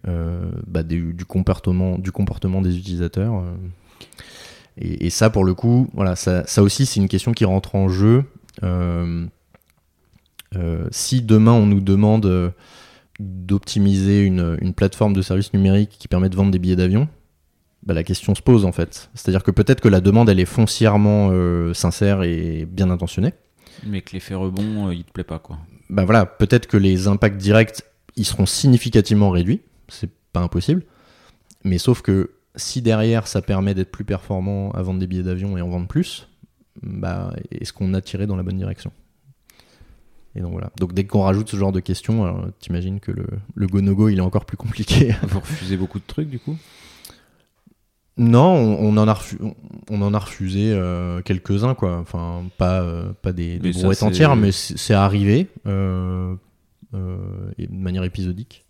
euh, bah, du, comportement, du comportement des utilisateurs. Euh. Et, ça, pour le coup, voilà, ça, ça aussi, c'est une question qui rentre en jeu. Euh, si demain on nous demande d'optimiser une, une plateforme de services numériques qui permet de vendre des billets d'avion, bah, la question se pose en fait. C'est-à-dire que peut-être que la demande elle est foncièrement euh, sincère et bien intentionnée. Mais que l'effet rebond, euh, il te plaît pas, quoi. Bah voilà, peut-être que les impacts directs ils seront significativement réduits, c'est pas impossible. Mais sauf que si derrière ça permet d'être plus performant à vendre des billets d'avion et en vendre plus, bah est-ce qu'on a tiré dans la bonne direction? Et donc voilà. Donc dès qu'on rajoute ce genre de questions, alors, t'imagines que le, le go-no-go il est encore plus compliqué. (laughs) Vous refusez beaucoup de trucs, du coup? Non, on, on en a refu- on- en a refusé euh, quelques-uns, quoi. Enfin, pas, euh, pas des, des brouettes entières, mais c'est arrivé euh, euh, et de manière épisodique.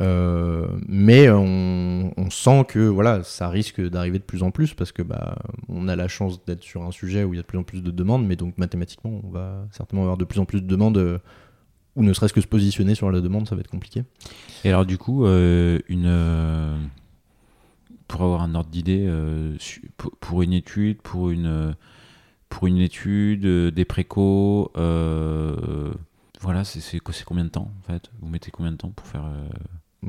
Euh, mais on, sent que voilà, ça risque d'arriver de plus en plus parce que bah, on a la chance d'être sur un sujet où il y a de plus en plus de demandes, mais donc mathématiquement, on va certainement avoir de plus en plus de demandes, euh, ou ne serait-ce que se positionner sur la demande, ça va être compliqué. Et alors, du coup, euh, une, pour avoir un ordre d'idée, pour, une étude, pour une, pour une étude, des précos, euh, voilà, c'est combien de temps en fait? Vous mettez combien de temps pour faire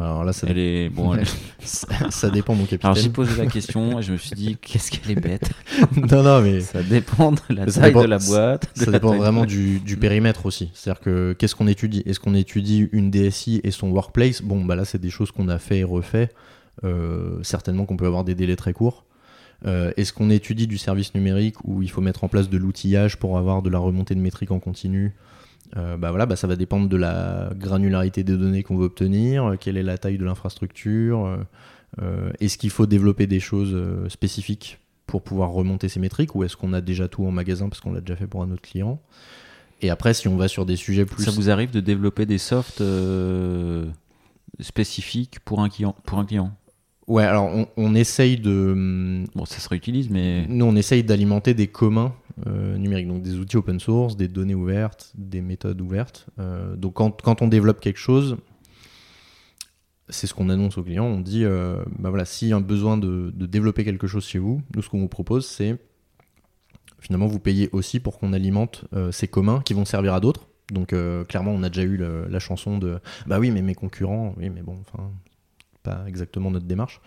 alors là, ça, Elle est bon. elle- (laughs) ça, dépend, mon capitaine. Alors j'ai posé la question et je me suis dit (laughs) qu'est-ce qu'elle est bête. (laughs) non, non, mais Ça dépend de la Ça taille dépend- de la boîte. de Ça la dépend taille- vraiment du, du périmètre aussi. C'est-à-dire que qu'est-ce qu'on étudie? Est-ce qu'on étudie une DSI et son workplace? Bon, bah là, c'est des choses qu'on a fait et refait. Euh, certainement qu'on peut avoir des délais très courts. Euh, Est-ce qu'on étudie du service numérique où il faut mettre en place de l'outillage pour avoir de la remontée de métriques en continu? Euh, bah voilà, bah ça va dépendre de la granularité des données qu'on veut obtenir, euh, quelle est la taille de l'infrastructure, euh, est-ce qu'il faut développer des choses spécifiques pour pouvoir remonter ces métriques ou est-ce qu'on a déjà tout en magasin parce qu'on l'a déjà fait pour un autre client. Et après, si on va sur des sujets plus... Ça vous arrive de développer des softs euh, spécifiques pour un client, pour un client? Ouais, alors on, on essaye de... Bon, ça se réutilise, mais Nous, on essaye d'alimenter des communs euh, numériques, donc des outils open source, des données ouvertes, des méthodes ouvertes. Euh, donc quand, quand on développe quelque chose, c'est ce qu'on annonce aux clients. On dit, euh, bah voilà, s'il y a un besoin de, développer quelque chose chez vous, nous, ce qu'on vous propose, c'est finalement vous payez aussi pour qu'on alimente euh, ces communs qui vont servir à d'autres. Donc clairement, on a déjà eu la chanson de, bah oui, mais mes concurrents, oui, mais bon, enfin, pas exactement notre démarche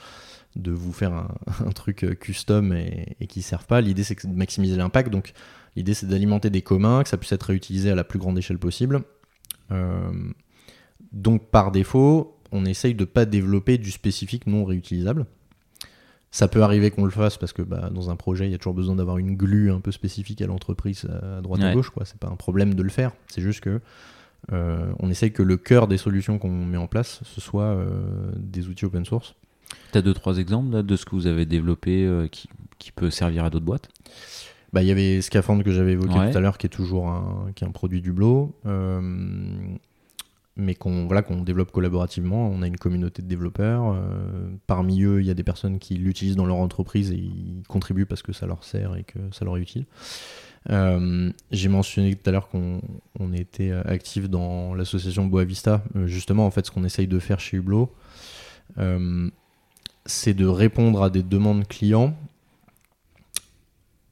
de vous faire un, (laughs) un truc euh, custom et, et qui ne servent pas. L'idée, c'est de maximiser l'impact. Donc, l'idée, c'est d'alimenter des communs, que ça puisse être réutilisé à la plus grande échelle possible. Euh, donc, par défaut, on essaye de ne pas développer du spécifique non réutilisable. Ça peut arriver qu'on le fasse parce que bah, dans un projet, il y a toujours besoin d'avoir une glue un peu spécifique à l'entreprise à droite à Ouais. gauche. quoi. C'est pas un problème de le faire. C'est juste que euh, on essaye que le cœur des solutions qu'on met en place, ce soit euh, des outils open source. T'as deux trois exemples là, de ce que vous avez développé euh, qui, qui peut servir à d'autres boîtes? Bah, il y avait Scaphandre que j'avais évoqué Ouais. tout à l'heure, qui est toujours un, qui est un produit du Blo, euh, mais qu'on voilà, qu'on développe collaborativement. On a une communauté de développeurs. euh, parmi eux, il y a des personnes qui l'utilisent dans leur entreprise et ils contribuent parce que ça leur sert et que ça leur est utile. Euh, J'ai mentionné tout à l'heure qu'on on était actif dans l'association Boavista. Euh, justement, en fait, ce qu'on essaye de faire chez Hublot, euh, c'est de répondre à des demandes clients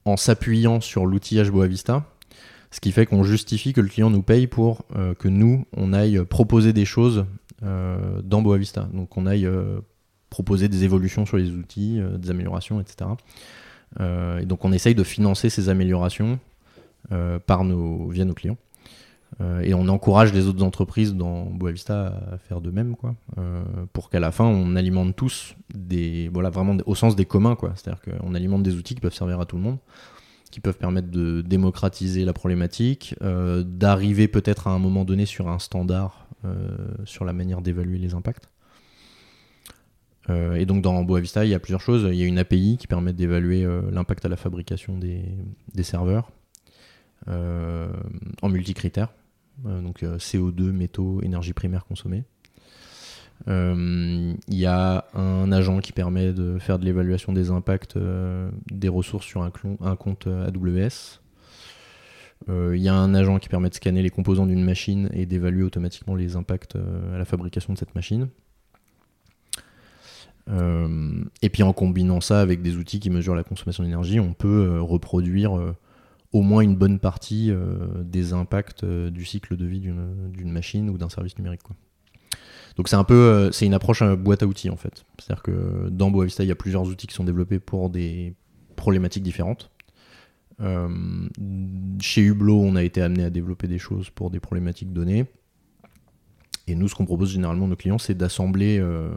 en s'appuyant sur l'outillage Boavista, ce qui fait qu'on justifie que le client nous paye pour euh, que nous, on aille proposer des choses euh, dans Boavista. Donc on aille euh, proposer des évolutions sur les outils, des améliorations, etc. Et donc on essaye de financer ces améliorations par nos, via nos clients. Euh, et on encourage les autres entreprises dans Boavista à faire de même, quoi, euh, pour qu'à la fin on alimente tous des, voilà, vraiment au sens des communs, quoi. C'est-à-dire qu'on alimente des outils qui peuvent servir à tout le monde, qui peuvent permettre de démocratiser la problématique, euh, d'arriver peut-être à un moment donné sur un standard sur la manière d'évaluer les impacts. Et donc dans Boavista, il y a plusieurs choses. Il y a une API qui permet d'évaluer l'impact à la fabrication des, des serveurs en multicritères. Euh, donc euh, CO2, métaux, énergie primaire consommée. Euh, Il y a un agent qui permet de faire de l'évaluation des impacts euh, des ressources sur un, compte euh, AWS. Euh, Il y a un agent qui permet de scanner les composants d'une machine et d'évaluer automatiquement les impacts euh, à la fabrication de cette machine. Euh, et puis en combinant ça avec des outils qui mesurent la consommation d'énergie, on peut euh, reproduire euh, au moins une bonne partie euh, des impacts euh, du cycle de vie d'une machine ou d'un service numérique. Quoi. Donc c'est un peu, euh, c'est une approche boîte à outils en fait. C'est-à-dire que dans Boavista, il y a plusieurs outils qui sont développés pour des problématiques différentes. Euh, chez Hublot, on a été amené à développer des choses pour des problématiques données. Et nous, ce qu'on propose généralement à nos clients, c'est d'assembler euh,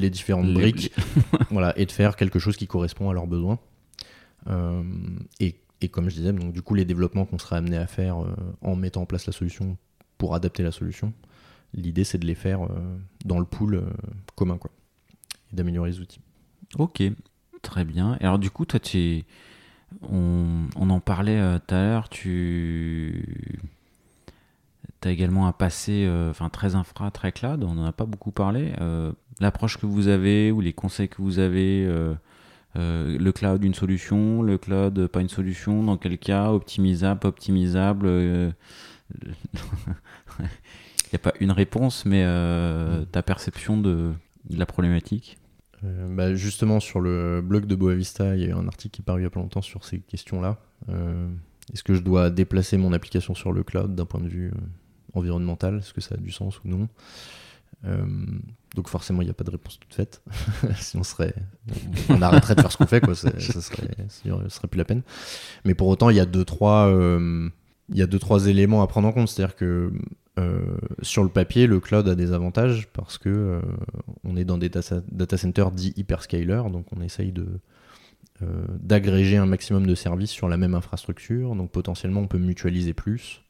les différentes Les- briques (laughs) voilà, et de faire quelque chose qui correspond à leurs besoins. Euh, et, et comme je disais, donc, du coup, les développements qu'on serait amené à faire euh, en mettant en place la solution pour adapter la solution, l'idée c'est de les faire euh, dans le pool euh, commun quoi, et d'améliorer les outils. Ok, très bien. Alors du coup, toi, tu on, on en parlait tout à l'heure, tu as également un passé très infra, très cloud, on n'en a pas beaucoup parlé. L'approche que vous avez ou les conseils que vous avez, euh, le cloud une solution, le cloud euh, pas une solution, dans quel cas, optimisable, pas optimisable euh, (laughs) Il n'y a pas une réponse, mais euh, ta perception de, de la problématique. Bah, justement, sur le blog de Boavista, il y a eu un article qui est paru il y a pas longtemps sur ces questions-là. Est-ce que je dois déplacer mon application sur le cloud d'un point de vue environnemental? Est-ce que ça a du sens ou non? Euh, Donc forcément, il n'y a pas de réponse toute faite. (laughs) Sinon, on, arrêterait de faire ce qu'on fait, quoi. Ça serait, ce serait plus la peine. Mais pour autant, il y a deux, trois, euh, il y a deux, trois éléments à prendre en compte. C'est-à-dire que euh, sur le papier, le cloud a des avantages parce que on est dans des data, centers dits hyperscaler, donc on essaye de d'agréger un maximum de services sur la même infrastructure, donc potentiellement on peut mutualiser plus.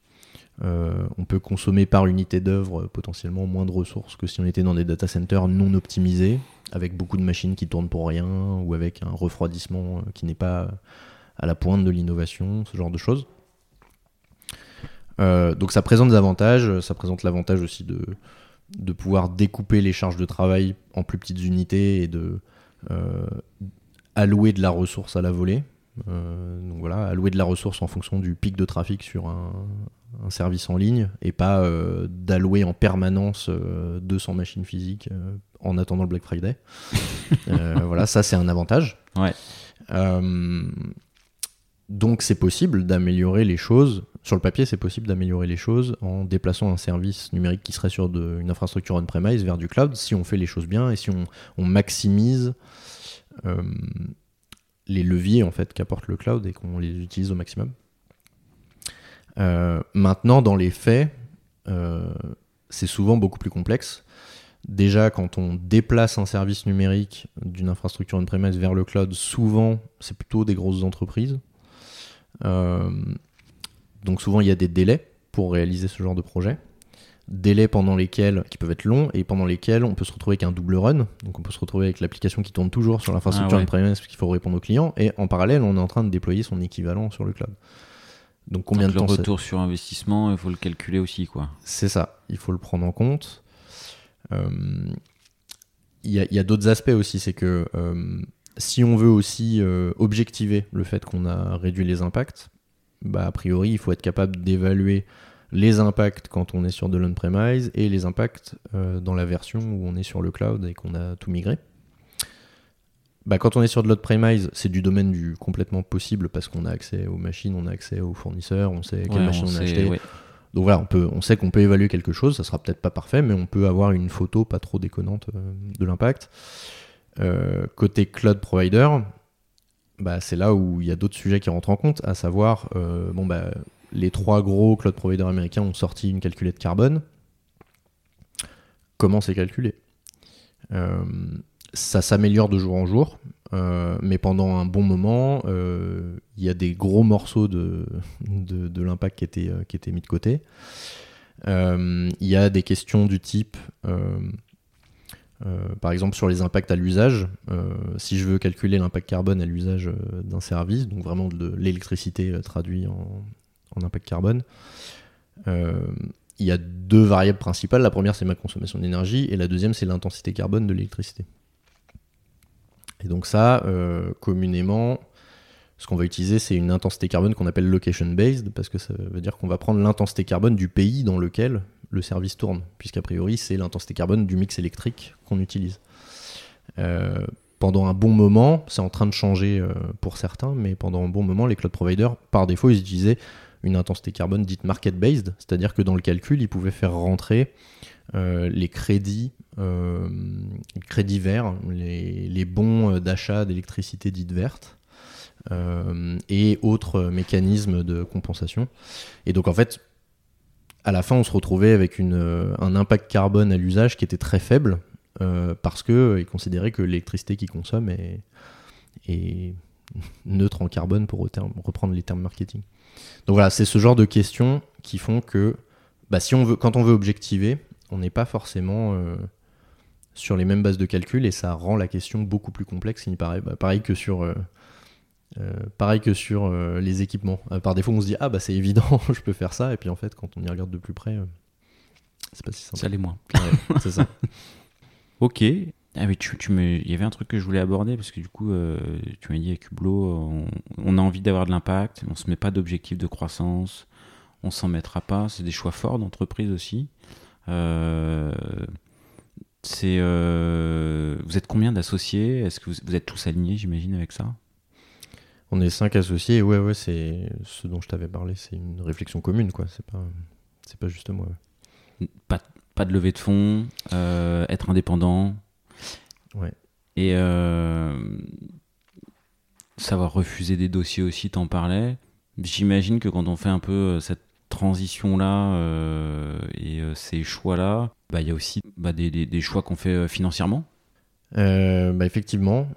Euh, on peut consommer par unité d'œuvre euh, potentiellement moins de ressources que si on était dans des data centers non optimisés, avec beaucoup de machines qui tournent pour rien, ou avec un refroidissement euh, qui n'est pas à la pointe de l'innovation, ce genre de choses. Donc ça présente des avantages, ça présente l'avantage aussi de, pouvoir découper les charges de travail en plus petites unités et de allouer de la ressource à la volée. Euh, donc voilà, allouer de la ressource en fonction du pic de trafic sur un, un service en ligne et pas euh, d'allouer en permanence euh, 200 machines physiques euh, en attendant le Black Friday. (laughs) Euh, voilà, ça c'est un avantage. Ouais. Euh, donc c'est possible d'améliorer les choses. Sur le papier, c'est possible d'améliorer les choses en déplaçant un service numérique qui serait sur de- une infrastructure on-premise vers du cloud si on fait les choses bien et si on, on maximise euh, les leviers en fait qu'apporte le cloud et qu'on les utilise au maximum. Euh, maintenant, dans les faits, euh, c'est souvent beaucoup plus complexe. Déjà, quand on déplace un service numérique d'une infrastructure on-premise vers le cloud, souvent, c'est plutôt des grosses entreprises. Euh, donc souvent, il y a des délais pour réaliser ce genre de projet. Délais pendant lesquels, qui peuvent être longs, et pendant lesquels on peut se retrouver avec un double run. Donc on peut se retrouver avec l'application qui tourne toujours sur l'infrastructure Ah ouais. parce qu'il faut répondre aux clients, et en parallèle, on est en train de déployer son équivalent sur le cloud. Donc combien Donc, de temps le retour sur investissement, il faut le calculer aussi, quoi. c'est ça, il faut le prendre en compte. Euh, Il y a, il y a d'autres aspects aussi, c'est que euh, si on veut aussi euh, objectiver le fait qu'on a réduit les impacts, bah, a priori, il faut être capable d'évaluer les impacts quand on est sur de l'on-premise et les impacts euh, dans la version où on est sur le cloud et qu'on a tout migré. Bah, quand on est sur de l'on-premise, c'est du domaine du complètement possible parce qu'on a accès aux machines, on a accès aux fournisseurs, on sait quelle Ouais, machine on, a sait- acheté, ouais. donc voilà, on, peut, on sait qu'on peut évaluer quelque chose, ça sera peut-être pas parfait, mais on peut avoir une photo pas trop déconnante euh, de l'impact. Euh, côté cloud provider, bah, c'est là où il y a d'autres sujets qui rentrent en compte, à savoir, euh, bon, bah, les trois gros cloud providers américains ont sorti une calculette carbone. Comment c'est calculé? Euh, Ça s'améliore de jour en jour, euh, mais pendant un bon moment, euh, il y a des gros morceaux de, l'impact qui étaient, mis de côté. Il y a des questions du type, par exemple sur les impacts à l'usage, si je veux calculer l'impact carbone à l'usage d'un service, donc vraiment de l'électricité traduit en, en impact carbone, euh, il y a deux variables principales. La première, c'est ma consommation d'énergie, et la deuxième, c'est l'intensité carbone de l'électricité. Et donc ça, euh, communément, ce qu'on va utiliser, c'est une intensité carbone qu'on appelle location-based, parce que ça veut dire qu'on va prendre l'intensité carbone du pays dans lequel le service tourne, puisqu'a priori, c'est l'intensité carbone du mix électrique qu'on utilise. Euh, pendant un bon moment, c'est en train de changer pour certains, mais pendant un bon moment, les cloud providers, par défaut, ils utilisaient une intensité carbone dite market-based, c'est-à-dire que dans le calcul, ils pouvaient faire rentrer les crédits, crédits verts, les, bons d'achat d'électricité dite verte, et autres mécanismes de compensation. Et donc en fait, à la fin, on se retrouvait avec un impact carbone à l'usage qui était très faible, euh, parce qu'ils euh, considéraient que l'électricité qu'ils consomment est, neutre en carbone pour reprendre les termes marketing. Donc voilà, c'est ce genre de questions qui font que bah, si on veut, quand on veut objectiver, on n'est pas forcément euh, sur les mêmes bases de calcul et ça rend la question beaucoup plus complexe, il paraît. Bah, pareil que sur, pareil que sur les équipements. par défaut, on se dit ah bah c'est évident, (laughs) je peux faire ça, et puis en fait, quand on y regarde de plus près, c'est pas si simple. Ça l'est moins. c'est ça. (laughs) Ok. Ah mais tu, tu me... Il y avait un truc que je voulais aborder parce que du coup, euh, tu m'as dit avec Hublot, on, a envie d'avoir de l'impact, on se met pas d'objectif de croissance, on s'en mettra pas. C'est des choix forts d'entreprise aussi. Euh, c'est, euh, vous êtes combien d'associés? Est-ce que vous, êtes tous alignés, j'imagine, avec ça? On est cinq associés. Ouais, ouais, c'est ce dont je t'avais parlé. C'est une réflexion commune, quoi. C'est pas, c'est pas juste moi. Pas, pas de levée de fonds, être indépendant. Ouais. Et euh, savoir refuser des dossiers aussi, t'en parlais. J'imagine que quand on fait un peu euh, cette transition-là et ces choix-là, bah, il y a aussi bah, des, des, choix qu'on fait financièrement. bah, effectivement.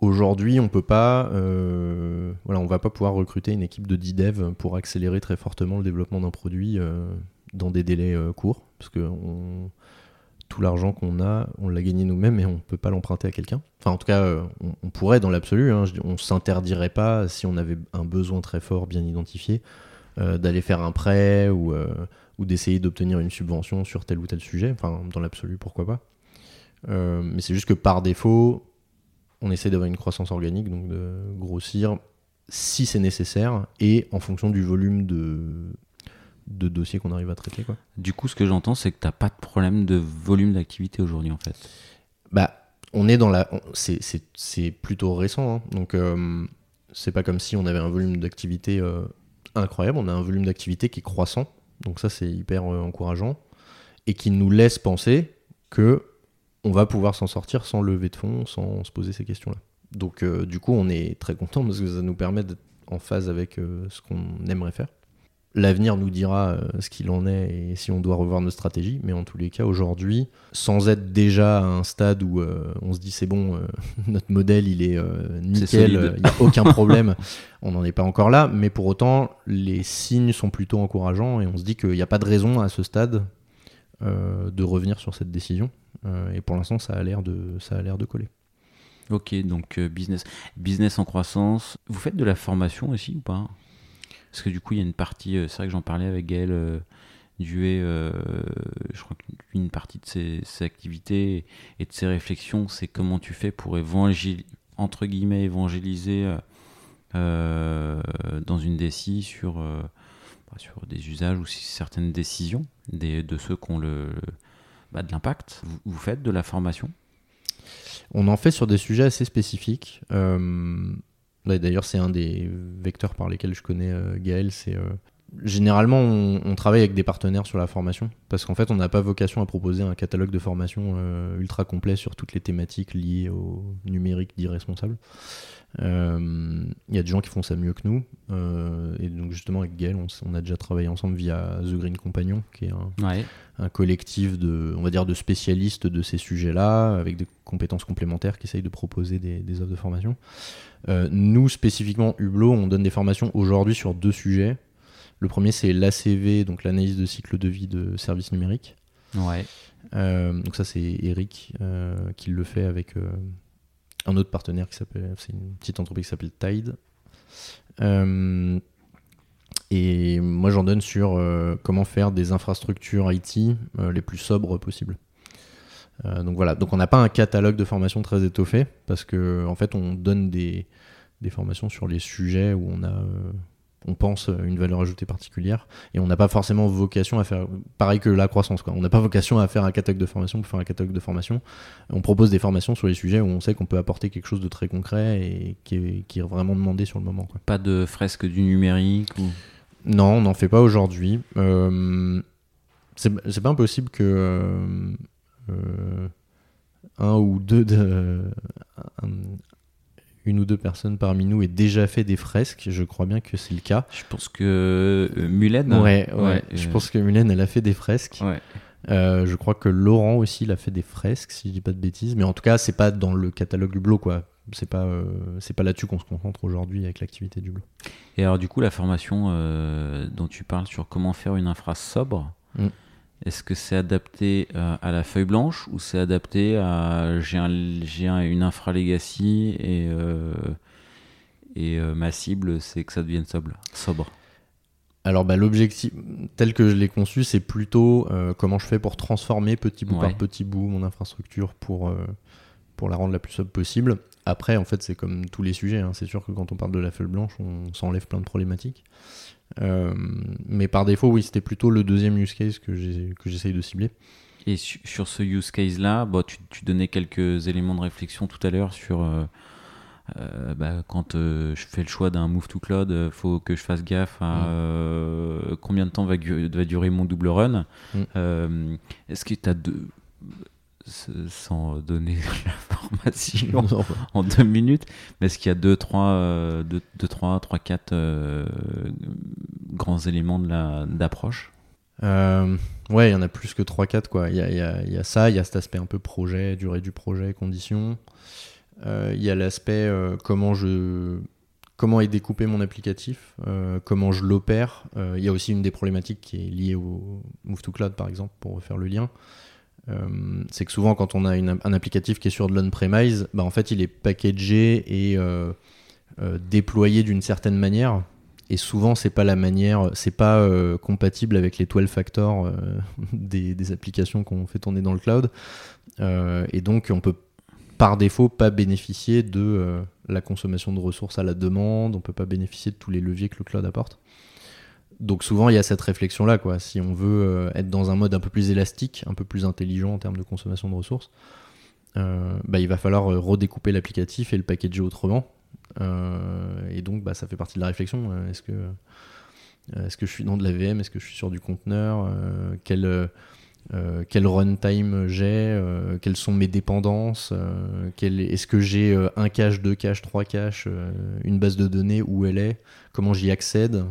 Aujourd'hui, on peut pas, voilà, on va pas pouvoir recruter une équipe de 10 devs pour accélérer très fortement le développement d'un produit dans des délais euh, courts, parce que tout l'argent qu'on a, on l'a gagné nous-mêmes et on ne peut pas l'emprunter à quelqu'un. Enfin, en tout cas, euh, on, pourrait dans l'absolu, hein, on ne s'interdirait pas, si on avait un besoin très fort, bien identifié, euh, d'aller faire un prêt ou, ou d'essayer d'obtenir une subvention sur tel ou tel sujet. Enfin, dans l'absolu, pourquoi pas. mais c'est juste que par défaut, on essaie d'avoir une croissance organique, donc de grossir si c'est nécessaire et en fonction du volume de, de dossiers qu'on arrive à traiter. Quoi. Du coup, ce que j'entends, c'est que tu n'as pas de problème de volume d'activité aujourd'hui, en fait. Bah, on est dans la. C'est plutôt récent. Hein. Donc, euh, c'est pas comme si on avait un volume d'activité euh, incroyable. On a un volume d'activité qui est croissant. Donc, ça, c'est hyper euh, encourageant. Et qui nous laisse penser que on va pouvoir s'en sortir sans lever de fonds, sans se poser ces questions-là. Donc, du coup, on est très content parce que ça nous permet d'être en phase avec ce qu'on aimerait faire. L'avenir nous dira euh, ce qu'il en est et si on doit revoir nos stratégies. Mais en tous les cas, aujourd'hui, sans être déjà à un stade où euh, on se dit c'est bon, euh, (laughs) notre modèle il est nickel, il n'y a aucun (laughs) problème, on n'en est pas encore là. Mais pour autant, les signes sont plutôt encourageants et on se dit qu'il n'y a pas de raison à ce stade de revenir sur cette décision. et pour l'instant, ça a l'air de, ça a l'air de coller. Ok, donc business, business en croissance. Vous faites de la formation aussi ou pas? Parce que du coup, il y a une partie, euh, c'est vrai que j'en parlais avec Gaël euh, Duet, euh, je crois qu'une partie de ses, activités et de ses réflexions, c'est comment tu fais pour évangéliser, entre guillemets, évangéliser dans une déci sur, bah, sur des usages ou certaines décisions des, de ceux qui ont le, bah, de l'impact. Vous, faites de la formation? On en fait sur des sujets assez spécifiques. D'ailleurs, c'est un des vecteurs par lesquels je connais euh, Gaël. C'est euh, généralement on, travaille avec des partenaires sur la formation parce qu'en fait, on n'a pas vocation à proposer un catalogue de formation euh, ultra complet sur toutes les thématiques liées au numérique dit responsable. Il y a des gens qui font ça mieux que nous. et donc, justement, avec Gaël, on, a déjà travaillé ensemble via The Green Companion, qui est un, collectif de, on va dire, de spécialistes de ces sujets-là, avec des compétences complémentaires qui essayent de proposer des, des offres de formation. Euh, nous, spécifiquement, Hublot, on donne des formations aujourd'hui sur deux sujets. Le premier, c'est l'ACV, donc l'analyse de cycle de vie de services numériques. Ouais. Euh, donc ça, c'est Eric euh, qui le fait avec un autre partenaire qui s'appelle, c'est une petite entreprise qui s'appelle Tide. et moi, j'en donne sur comment faire des infrastructures IT les plus sobres possibles. Euh, donc voilà, donc on n'a pas un catalogue de formation très étoffé parce que en fait on donne des, des formations sur les sujets où on a euh, on pense une valeur ajoutée particulière et on n'a pas forcément vocation à faire pareil que la croissance quoi. On n'a pas vocation à faire un catalogue de formation pour faire un catalogue de formation. On propose des formations sur les sujets où on sait qu'on peut apporter quelque chose de très concret et qui est, qui est vraiment demandé sur le moment. Quoi. Pas de fresque du numérique ou... Non, on n'en fait pas aujourd'hui. Euh, c'est pas impossible que euh, euh, un ou deux de, une ou deux personnes parmi nous aient déjà fait des fresques. Je crois bien que c'est le cas. Je pense que euh, Mulen. Ouais, ouais, je pense que Mulen, elle a fait des fresques. je crois que Laurent aussi, il a fait des fresques, si je dis pas de bêtises. Mais en tout cas, c'est pas dans le catalogue Hublot, quoi. C'est pas, c'est pas là-dessus qu'on se concentre aujourd'hui avec l'activité du Hublot. Et alors, du coup, la formation dont tu parles sur comment faire une infra sobre, mm. Est-ce que c'est adapté euh, à la feuille blanche ou c'est adapté à j'ai un, une infra legacy et, euh, et euh, ma cible c'est que ça devienne sobre, sobre. Alors bah, l'objectif tel que je l'ai conçu c'est plutôt comment je fais pour transformer petit bout par petit bout mon infrastructure pour, pour la rendre la plus sobre possible. Après en fait c'est comme tous les sujets, hein. c'est sûr que quand on parle de la feuille blanche on s'enlève plein de problématiques. Euh, mais par défaut, oui, c'était plutôt le deuxième use case que j'essaye de cibler. Et sur ce use case-là, bah, tu, donnais quelques éléments de réflexion tout à l'heure sur euh, euh, bah, quand je fais le choix d'un move to cloud, il faut que je fasse gaffe à mm. combien de temps va, va, durer mon double run. Mm. Est-ce que tu as deux sans donner (laughs) l'information (laughs) en deux minutes, mais est-ce qu'il y a deux, trois, euh, deux, trois, trois, quatre euh, grands éléments d'approche? Euh, Ouais, il y en a plus que 3-4. quoi. Il y a, y, a, y a, ça, il y a cet aspect un peu projet, durée du projet, conditions. Il y a l'aspect comment je comment est découpé mon applicatif, comment je l'opère. Il y a aussi une des problématiques qui est liée au Move to Cloud, par exemple, pour faire le lien. Euh, c'est que souvent quand on a un applicatif qui est sur de l'on-premise, bah en fait il est packagé et euh, euh, déployé d'une certaine manière. Et souvent c'est pas la manière, c'est pas compatible avec les 12 factors (laughs) des, des, applications qu'on fait tourner dans le cloud. et donc on peut par défaut pas bénéficier de la consommation de ressources à la demande, on peut pas bénéficier de tous les leviers que le cloud apporte. Donc souvent il y a cette réflexion là quoi. Si on veut euh, être dans un mode un peu plus élastique, un peu plus intelligent en termes de consommation de ressources, euh, bah, il va falloir euh, redécouper l'applicatif et le packager autrement. et donc bah, ça fait partie de la réflexion. Est-ce que je suis dans de la VM Est-ce que je suis sur du conteneur? Quel, quel runtime j'ai? Quelles sont mes dépendances? Est-ce que j'ai un cache, deux caches, trois caches Une base de données Où elle est? Comment j'y accède?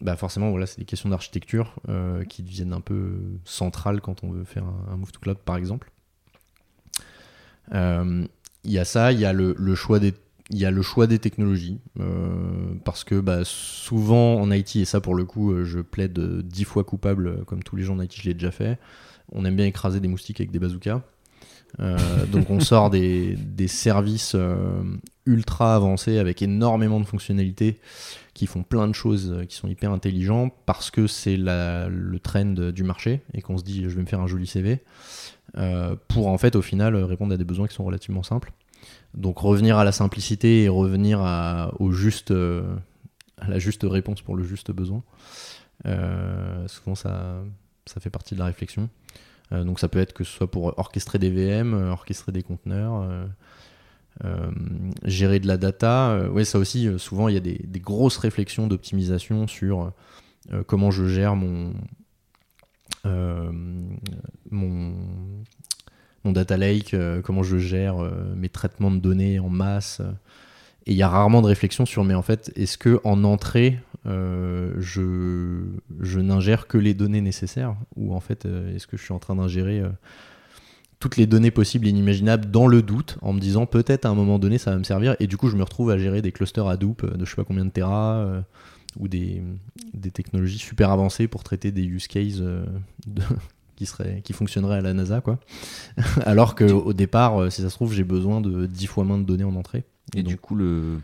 Bah forcément, voilà, c'est des questions d'architecture euh, qui deviennent un peu centrales quand on veut faire un, move to cloud, par exemple. Euh, il y a ça, il y a le, choix des il y a le choix des technologies, euh, parce que bah, souvent en IT, et ça pour le coup, je plaide dix fois coupable, comme tous les gens en IT, je l'ai déjà fait, on aime bien écraser des moustiques avec des bazookas. Donc on sort des, services ultra avancés avec énormément de fonctionnalités qui font plein de choses euh, qui sont hyper intelligents parce que c'est le trend du marché et qu'on se dit je vais me faire un joli CV euh, pour en fait au final répondre à des besoins qui sont relativement simples. Donc revenir à la simplicité et revenir à, euh, la juste réponse pour le juste besoin. souvent ça fait partie de la réflexion. Donc ça peut être que ce soit pour orchestrer des VM, orchestrer des conteneurs, euh, gérer de la data, euh, ouais, ça aussi, euh, souvent, il y a des, grosses réflexions d'optimisation sur comment je gère mon, mon, mon, data lake, comment je gère mes traitements de données en masse. et il y a rarement de réflexion sur, mais en fait, est-ce que en entrée, je, je n'ingère que les données nécessaires Ou en fait, est-ce que je suis en train d'ingérer toutes les données possibles et inimaginables dans le doute, en me disant peut-être à un moment donné ça va me servir, et du coup je me retrouve à gérer des clusters Hadoop de je sais pas combien de Tera, euh, ou des, des, technologies super avancées pour traiter des use cases euh, (laughs) qui, seraient, qui fonctionneraient à la NASA, quoi. (laughs) Alors qu'au départ, euh, si ça se trouve, j'ai besoin de 10 fois moins de données en entrée. Et, du coup, le,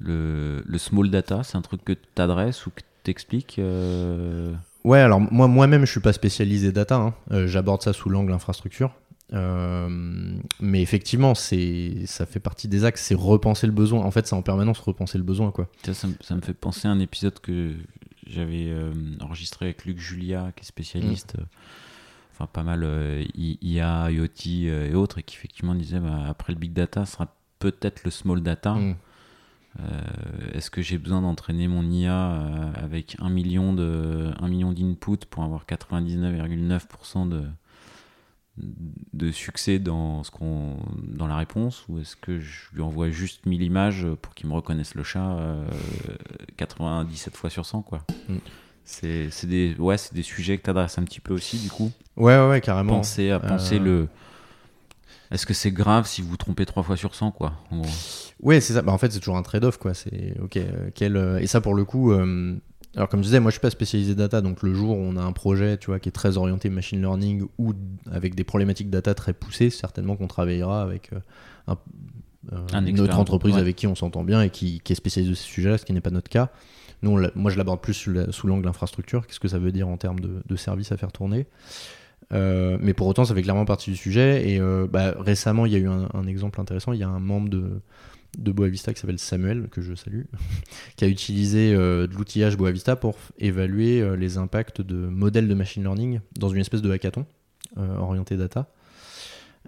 le, le small data, c'est un truc que tu adresses ou que tu expliques Ouais, alors moi, moi-même, je suis pas spécialisé data. Hein. J'aborde ça sous l'angle infrastructure. Euh, mais effectivement, c'est, ça fait partie des axes, c'est repenser le besoin. En fait, c'est en permanence repenser le besoin, quoi. Ça, ça, me- ça me fait penser à un épisode que j'avais euh, enregistré avec Luc Julia, qui est spécialiste, euh, enfin pas mal euh, IA, IoT euh, et autres, et qui effectivement disait bah, après le big data ce sera peut-être le small data. Mm. Euh, Est-ce que j'ai besoin d'entraîner mon IA euh, avec un million d'inputs pour avoir 99,9% de de succès dans ce qu'on dans la réponse? Ou est-ce que je lui envoie juste 1000 images pour qu'il me reconnaisse le chat euh, 97 fois sur 100 quoi? Mm. c'est c'est des ouais c'est des sujets que tu adresses un petit peu aussi du coup Ouais, ouais, ouais, carrément. penser à penser Euh, le est-ce que c'est grave si vous vous trompez 3 fois sur 100 quoi en gros? Ouais, c'est ça. Bah, en fait, c'est toujours un trade-off, quoi. C'est ok. euh, quel, euh, Et ça, pour le coup, euh, alors comme je disais, moi, je suis pas spécialisé data, donc le jour où on a un projet, tu vois, qui est très orienté machine learning ou avec des problématiques data très poussées, certainement qu'on travaillera avec un, Un une expert, autre entreprise ouais. avec qui on s'entend bien et qui, qui est spécialisée de ce sujet-là, ce qui n'est pas notre cas. Nous, on moi, je l'aborde plus sous la- sous l'angle infrastructure. Qu'est-ce que ça veut dire en termes de, de services à faire tourner? Euh, mais pour autant, ça fait clairement partie du sujet. Et euh, bah, récemment, il y a eu un, exemple intéressant. Il y a un membre de, de Boavista qui s'appelle Samuel, que je salue, (laughs) qui a utilisé euh, de l'outillage Boavista pour évaluer les impacts de modèles de machine learning dans une espèce de hackathon orienté data.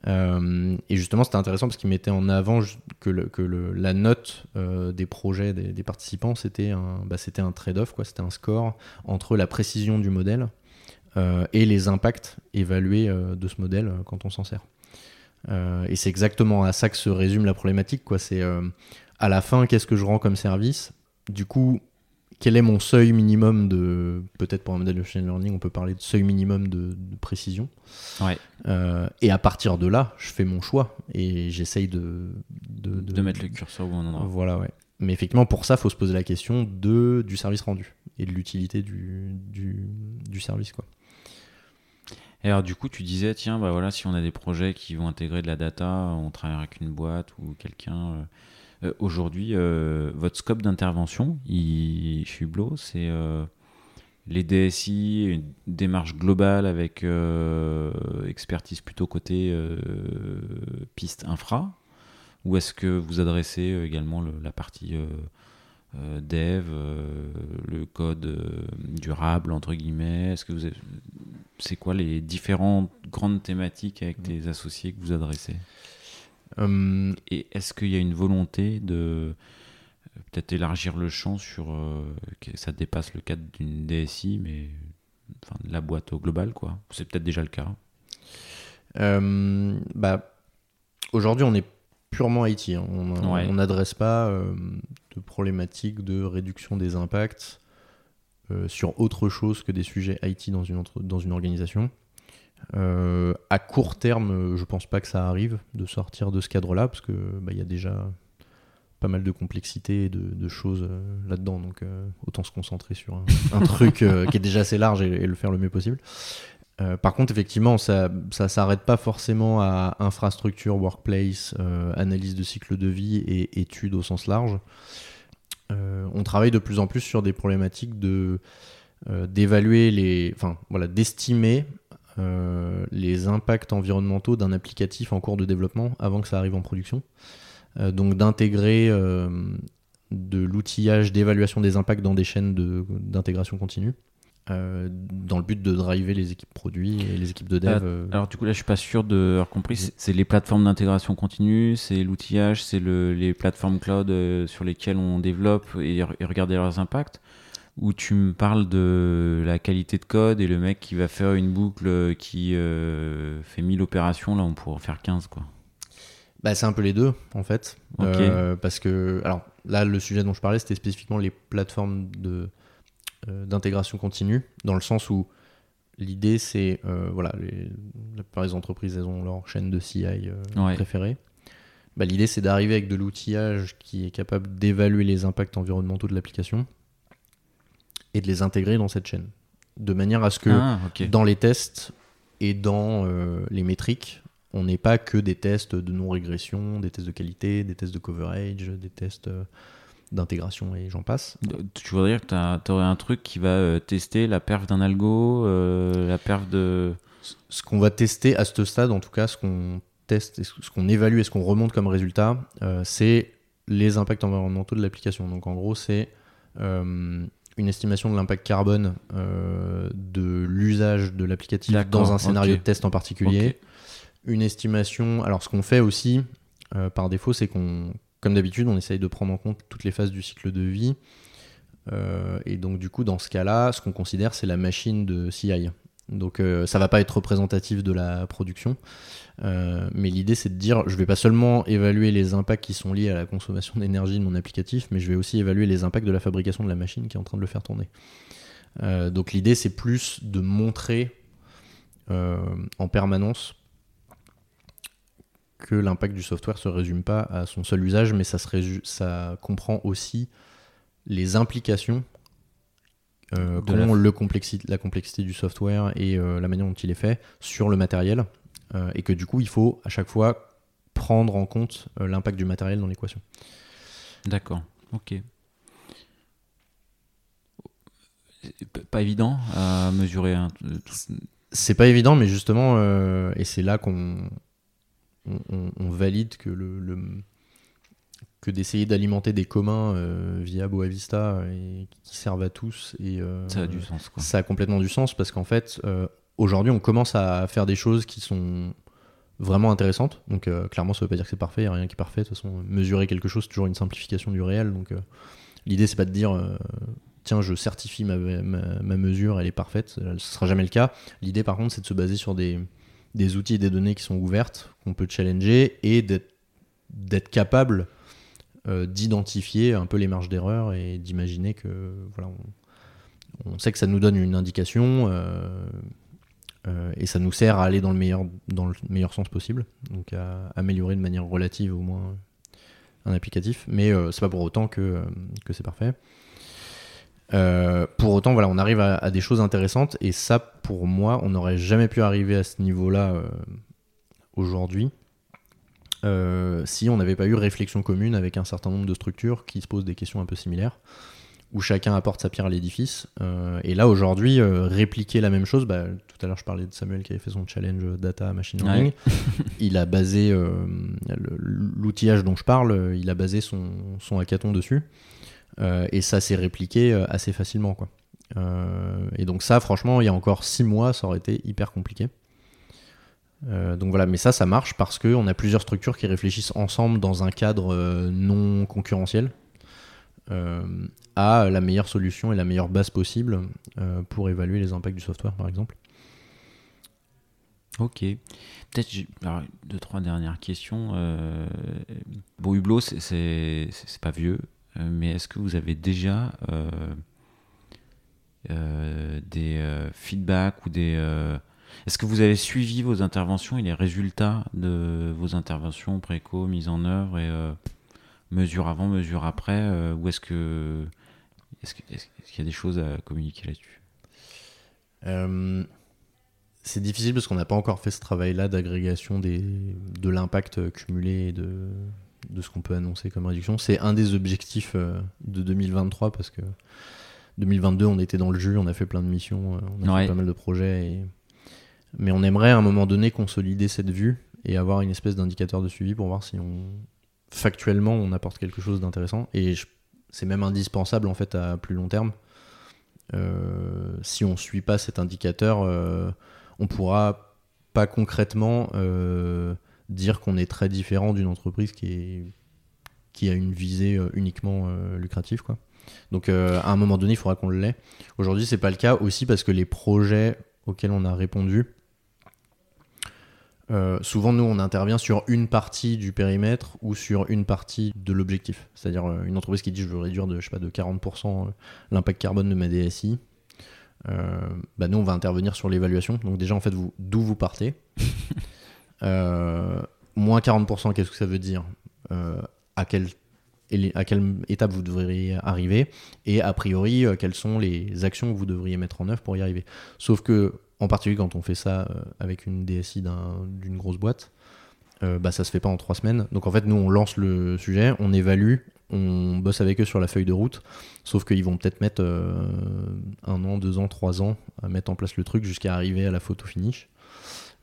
Et justement, c'était intéressant parce qu'il mettait en avant que, la note des projets des, participants, c'était un, bah, un trade-off. C'était un score entre la précision du modèle et les impacts évalués euh, de ce modèle euh, quand on s'en sert. Euh, et c'est exactement à ça que se résume la problématique. Quoi. C'est euh, à la fin, qu'est-ce que je rends comme service? Du coup, quel est mon seuil minimum de. Peut-être pour un modèle de machine learning, on peut parler de seuil minimum de, de précision. Ouais. Euh, et à partir de là, je fais mon choix et j'essaye de, de, de mettre le curseur où on en a Voilà, ouais. Mais effectivement, pour ça, il faut se poser la question de, du service rendu et de l'utilité du, du, du service. Quoi. Et alors du coup, tu disais, tiens, bah voilà, si on a des projets qui vont intégrer de la data, on travaille avec une boîte ou quelqu'un. euh, euh, Aujourd'hui, euh, votre scope d'intervention, chez Hublot, c'est les DSI, une démarche globale avec expertise plutôt côté piste infra, ou est-ce que vous adressez également le- la partie euh, dev, euh, le code euh, durable entre guillemets. Est-ce que vous avez- c'est quoi les différentes grandes thématiques avec tes associés que vous adressez? Hum, Et est-ce qu'il y a une volonté de peut-être élargir le champ sur que ça dépasse le cadre d'une DSI, mais enfin, de la boîte au global, quoi? C'est peut-être déjà le cas. Euh, bah, Aujourd'hui, on est purement IT. hein. On Ouais. on n'adresse pas euh, de problématiques de réduction des impacts euh, sur autre chose que des sujets IT dans une, entre- dans une organisation. Euh, à court terme, euh, je pense pas que ça arrive de sortir de ce cadre-là, parce que bah, il y a déjà pas mal de complexité et de, de choses euh, là-dedans. Donc euh, autant se concentrer sur un, un truc euh, qui est déjà assez large et, et le faire le mieux possible. Euh, par contre, effectivement, ça ça s'arrête pas forcément à infrastructure, workplace, euh, analyse de cycle de vie et études au sens large. Euh, on travaille de plus en plus sur des problématiques de d'évaluer les, voilà, d'estimer les impacts environnementaux d'un applicatif en cours de développement avant que ça arrive en production. Donc d'intégrer de l'outillage d'évaluation des impacts dans des chaînes d'intégration continue. Euh, dans le but de driver les équipes produits et les équipes de dev. euh, Alors du coup là je suis pas sûr de avoir compris. C'est- les plateformes d'intégration continue, c'est l'outillage, c'est le, les plateformes cloud euh, sur lesquelles on développe et, et regarder leurs impacts. Où tu me parles de la qualité de code et le mec qui va faire une boucle qui fait 1000 opérations, là on pourrait en faire 15 quoi. Bah, c'est un peu les deux, en fait. Ok. Euh, parce que, alors là, le sujet dont je parlais, c'était spécifiquement les plateformes de, d'intégration continue, dans le sens où l'idée, c'est, euh, voilà, les, la plupart des entreprises, elles ont leur chaîne de CI euh, Ouais. préférée. Bah, l'idée, c'est d'arriver avec de l'outillage qui est capable d'évaluer les impacts environnementaux de l'application et de les intégrer dans cette chaîne. De manière à ce que Ah, dans les tests et dans euh, les métriques, on n'est pas que des tests de non-régression, des tests de qualité, des tests de coverage, des tests euh, d'intégration et j'en passe. Tu voudrais dire que tu aurais un truc qui va euh, tester la perf d'un algo, euh, la perf de. ce qu'on va tester à ce stade, en tout cas, ce qu'on teste, ce qu'on évalue et ce qu'on remonte comme résultat, euh, c'est les impacts environnementaux de l'application. Donc en gros, c'est euh, une estimation de l'impact carbone euh, de l'usage de l'applicatif dans un scénario de test en particulier. Une estimation. Alors ce qu'on fait aussi, euh, par défaut, c'est qu'on, comme d'habitude, on essaye de prendre en compte toutes les phases du cycle de vie. Euh, et donc du coup, dans ce cas-là, ce qu'on considère, c'est la machine de CI. Donc euh, ça va pas être représentatif de la production, Euh, mais l'idée c'est de dire, je vais pas seulement évaluer les impacts qui sont liés à la consommation d'énergie de mon applicatif, mais je vais aussi évaluer les impacts de la fabrication de la machine qui est en train de le faire tourner. Euh, donc l'idée c'est plus de montrer en permanence que l'impact du software se résume pas à son seul usage, mais ça, se résu- ça comprend aussi les implications euh, la- complexi- complexité du software et euh, la manière dont il est fait sur le matériel, euh, et que du coup il faut à chaque fois prendre en compte euh, l'impact du matériel dans l'équation. D'accord, ok. Pas évident à mesurer euh, tout- C'est pas évident, mais justement, et c'est là qu'on on, on- on valide que le, le- que d'essayer d'alimenter des communs euh, via Boavista et qui servent à tous et euh, ça a du sens. Quoi. ça a complètement du sens parce qu'en fait euh, aujourd'hui on commence à faire des choses qui sont vraiment intéressantes donc euh, clairement ça veut pas dire que c'est parfait il a rien qui est parfait de toute façon mesurer quelque chose c'est toujours une simplification du réel donc euh, l'idée c'est pas de dire euh, tiens je certifie ma, ma, ma mesure elle est parfaite Euh, ce sera jamais le cas l'idée par contre c'est de se baser sur des, des outils et des données qui sont ouvertes qu'on peut challenger et d'être capable euh, d'identifier un peu les marges d'erreur et d'imaginer que voilà on, sait que ça nous donne une indication euh, euh, et ça nous sert à aller dans le meilleur, sens possible, donc à améliorer de manière relative au moins un applicatif, mais c'est pas pour autant que c'est parfait. Euh, pour autant, voilà, on arrive à, à des choses intéressantes et ça, pour moi, on n'aurait jamais pu arriver à ce niveau-là euh, aujourd'hui euh, si on n'avait pas eu réflexion commune avec un certain nombre de structures qui se posent des questions un peu similaires où chacun apporte sa pierre à l'édifice. Et là, aujourd'hui, répliquer la même chose, bah, tout à l'heure, je parlais de Samuel qui avait fait son challenge data machine learning. (laughs) il a basé l'outillage dont je parle, il a basé son, son hackathon dessus. Euh, et ça s'est répliqué euh, assez facilement. Quoi. Euh, et donc, ça, franchement, il y a encore six mois, ça aurait été hyper compliqué. Donc voilà, mais ça, ça marche parce qu'on a plusieurs structures qui réfléchissent ensemble dans un cadre non concurrentiel à la meilleure solution et la meilleure base possible pour évaluer les impacts du software, par exemple. Ok. Peut-être deux, trois dernières questions. Bon, Hublot, c'est- pas vieux, mais est-ce que vous avez déjà euh, euh, des euh, feedbacks ou des. euh, est-ce que vous avez suivi vos interventions et les résultats de vos interventions, préco, mise en œuvre et euh, mesure avant, mesure après euh, Ou est-ce que. Est-ce qu'il y a des choses à communiquer là-dessus? Euh, c'est difficile parce qu'on n'a pas encore fait ce travail-là d'agrégation de l'impact cumulé et de, de ce qu'on peut annoncer comme réduction. C'est un des objectifs euh, de 2023 parce que 2022, on était dans le jus, on a fait plein de missions, euh, on a Ouais. fait pas mal de projets. et- Mais on aimerait à un moment donné consolider cette vue et avoir une espèce d'indicateur de suivi pour voir si on factuellement on apporte quelque chose d'intéressant. Et je- c'est même indispensable en fait à plus long terme. Euh, si on suit pas cet indicateur, euh, on pourra pas concrètement euh, dire qu'on est très différent d'une entreprise qui, est, qui a une visée euh, uniquement euh, lucrative. Quoi. Donc euh, à un moment donné, il faudra qu'on l'ait. Aujourd'hui, c'est pas le cas aussi parce que les projets auxquels on a répondu, souvent nous on intervient sur une partie du périmètre ou sur une partie de l'objectif. C'est-à-dire une entreprise qui dit je veux réduire de, je sais pas, de 40% l'impact carbone de ma DSI. Bah nous on va intervenir sur l'évaluation. Donc déjà en fait vous d'où vous partez. (laughs) Euh, moins 40%, qu'est-ce que ça veut dire Euh, à, quelle, étape vous devriez arriver Et a priori, euh, quelles sont les actions que vous devriez mettre en œuvre pour y arriver Sauf que, en particulier quand on fait ça avec une DSI d'un- d'une grosse boîte, euh, bah, ça se fait pas en trois semaines. Donc en fait, nous on lance le sujet, on évalue, on bosse avec eux sur la feuille de route, sauf qu'ils vont peut-être mettre un an, deux ans, trois ans à mettre en place le truc jusqu'à arriver à la photo finish.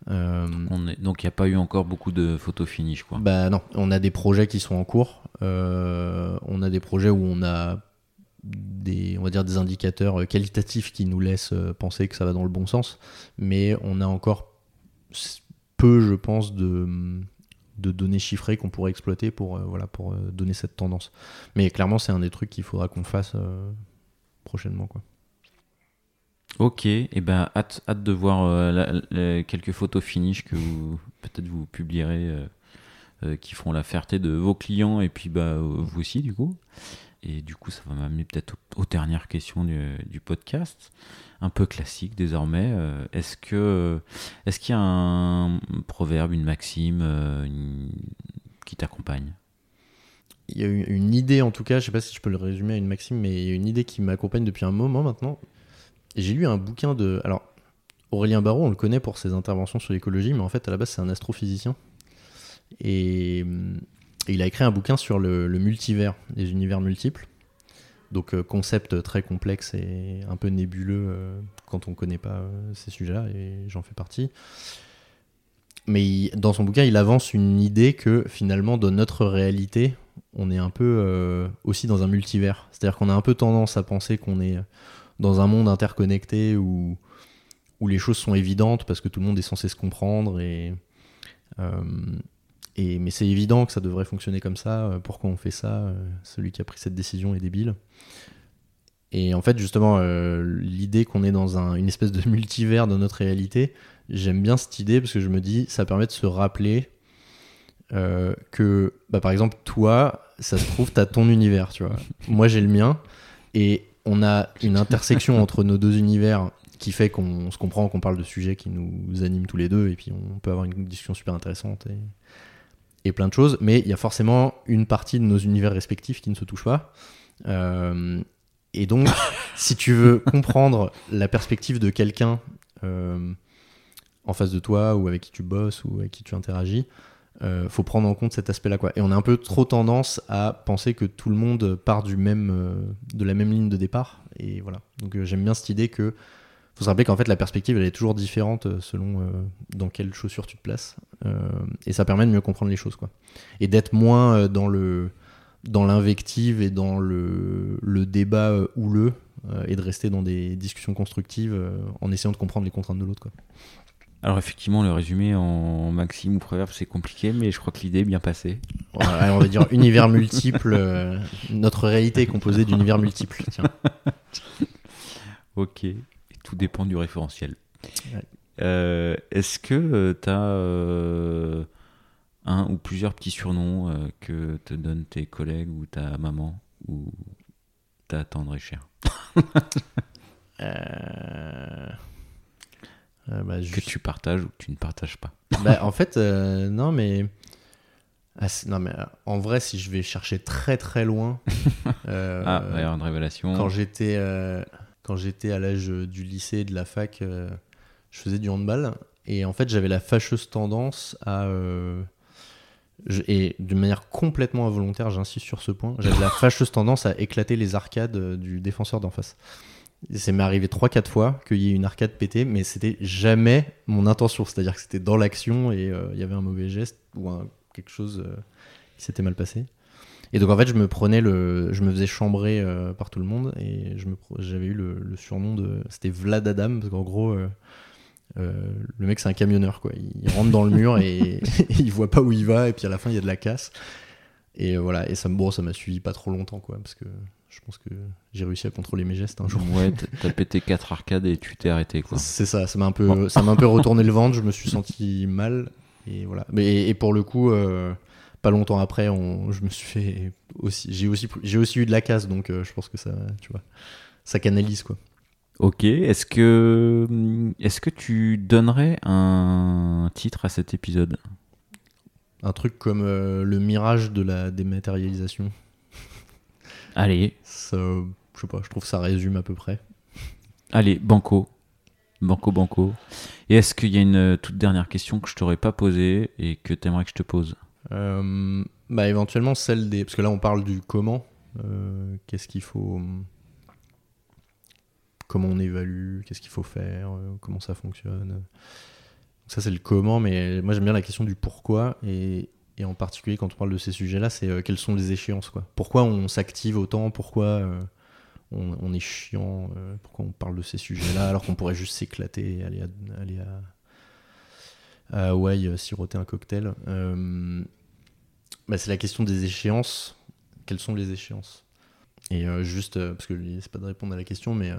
Euh, On est... Donc il n'y a pas eu encore beaucoup de photos finish, quoi. bah non, on a des projets qui sont en cours. Euh, on a des projets où on a des, on va dire des indicateurs qualitatifs qui nous laissent euh, penser que ça va dans le bon sens, mais on a encore peu, je pense, de, de données chiffrées qu'on pourrait exploiter pour, euh, voilà, pour donner cette tendance. Mais clairement, c'est un des trucs qu'il faudra qu'on fasse prochainement. Quoi. Ok, et ben hâte, hâte de voir euh, quelques photos finish que vous peut-être vous publierez euh, euh, qui feront la fierté de vos clients et puis bah vous aussi du coup. Et du coup, ça va m'amener peut-être aux, dernières questions du, du podcast, un peu classique désormais. Est-ce que est-ce qu'il y a un proverbe, une maxime qui t'accompagne? Il y a une idée, en tout cas, je sais pas si je peux le résumer à une maxime, mais il y a une idée qui m'accompagne depuis un moment maintenant. J'ai lu un bouquin de. Alors, Aurélien Barraud, on le connaît pour ses interventions sur l'écologie, mais en fait, à la base, c'est un astrophysicien. Et, il a écrit un bouquin sur le, multivers, les univers multiples. Donc, euh, concept très complexe et un peu nébuleux euh, quand on connaît pas euh, ces sujets-là, et j'en fais partie. Mais dans son bouquin, il avance une idée que finalement, dans notre réalité, on est un peu aussi dans un multivers. C'est-à-dire qu'on a un peu tendance à penser qu'on est dans un monde interconnecté où, où les choses sont évidentes parce que tout le monde est censé se comprendre. Et, euh, et, mais c'est évident que ça devrait fonctionner comme ça. Euh, Pourquoi on fait ça Euh, Celui qui a pris cette décision est débile. Et en fait, justement, l'idée qu'on est dans un- une espèce de (laughs) multivers de notre réalité, j'aime bien cette idée parce que je me dis, ça permet de se rappeler que, bah, par exemple, toi, ça se trouve, t'as ton univers, tu vois. Moi, j'ai le mien. Et on a une intersection (laughs) entre nos deux univers qui fait qu'on se comprend, qu'on parle de sujets qui nous animent tous les deux. Et puis, on peut avoir une discussion super intéressante et, et plein de choses. Mais il y a forcément une partie de nos univers respectifs qui ne se touche pas. Euh, et donc, (laughs) si tu veux comprendre la perspective de quelqu'un euh, en face de toi ou avec qui tu bosses ou avec qui tu interagis, euh, faut prendre en compte cet aspect-là. Et on a un peu trop tendance à penser que tout le monde part du même, euh, de la même ligne de départ. Et voilà. Donc euh, j'aime bien cette idée que faut se rappeler qu'en fait la perspective elle est toujours différente euh, selon dans quelle chaussure tu te places. Et ça permet de mieux comprendre les choses. Quoi. Et d'être moins dans le dans l'invective et dans le, le débat houleux et de rester dans des discussions constructives en essayant de comprendre les contraintes de l'autre. quoi. Alors effectivement, le résumé en maxime ou proverbe, c'est compliqué, mais je crois que l'idée est bien passée. Voilà, on va dire (laughs) univers multiple. euh, notre réalité est composée d'univers multiples. Tiens. (laughs) Ok, et tout dépend du référentiel. Ouais. Euh, Est-ce que tu as un ou plusieurs petits surnoms euh, que te donnent tes collègues ou ta maman ou ta tendre et chère? Euh, bah, Que tu partages ou que tu ne partages pas (laughs) bah, en fait, euh, non, mais. Ah, non, mais euh, en vrai, si je vais chercher très très loin. (laughs) euh, Ah, il y avoir une révélation. quand j'étais quand j'étais à l'âge du lycée et de la fac, je faisais du handball et en fait j'avais la fâcheuse tendance à je- et d'une manière complètement involontaire, j'insiste sur ce point, j'avais la (laughs) fâcheuse tendance à éclater les arcades du défenseur d'en face. Ça m'est arrivé 3-4 fois qu'il y ait une arcade pétée, mais c'était jamais mon intention. C'est-à-dire que c'était dans l'action et euh, il y avait un mauvais geste ou quelque chose euh, qui s'était mal passé. Et donc en fait, je me prenais le, je me faisais chambrer euh, par tout le monde et j'avais eu le, surnom de, c'était Vlad Adam parce qu'en gros, le mec c'est un camionneur quoi. Il rentre dans le mur et, et (laughs) il voit pas où il va et puis à la fin il y a de la casse. Et euh, voilà, et ça me, bon, ça m'a suivi pas trop longtemps quoi parce que je pense que j'ai réussi à contrôler mes gestes un jour. Ouais, t'as pété quatre arcades et tu t'es arrêté quoi. C'est ça, ça m'a un peu, ça m'a un peu (laughs) retourné le ventre. Je me suis senti mal et voilà. Mais et pour le coup, euh, pas longtemps après, on, je me suis fait aussi, j'ai aussi, j'ai aussi eu de la casse, donc euh, je pense que ça, tu vois, ça canalise quoi. Ok, est-ce que, est-ce que tu donnerais un titre à cet épisode? Un truc comme euh, le mirage de la dématérialisation. Allez, Ça, je sais pas, je trouve que ça résume à peu près. allez, banco. Banco, banco. Et est-ce qu'il y a une euh, toute dernière question que je t'aurais pas posée et que t'aimerais que je te pose? Euh, bah éventuellement celle des, parce que là on parle du comment. Euh, qu'est-ce qu'il faut, comment on évalue, qu'est-ce qu'il faut faire, comment ça fonctionne. Ça, c'est le comment, mais moi, j'aime bien la question du pourquoi. Et, en particulier, quand on parle de ces sujets-là, c'est euh, quelles sont les échéances. Quoi. Pourquoi on s'active autant? Pourquoi euh, on, est chiant euh, Pourquoi on parle de ces sujets-là alors qu'on pourrait juste s'éclater aller à, aller Hawaï siroter un cocktail? Bah, C'est la question des échéances. Quelles sont les échéances? Et juste, parce que c'est pas de répondre à la question, mais.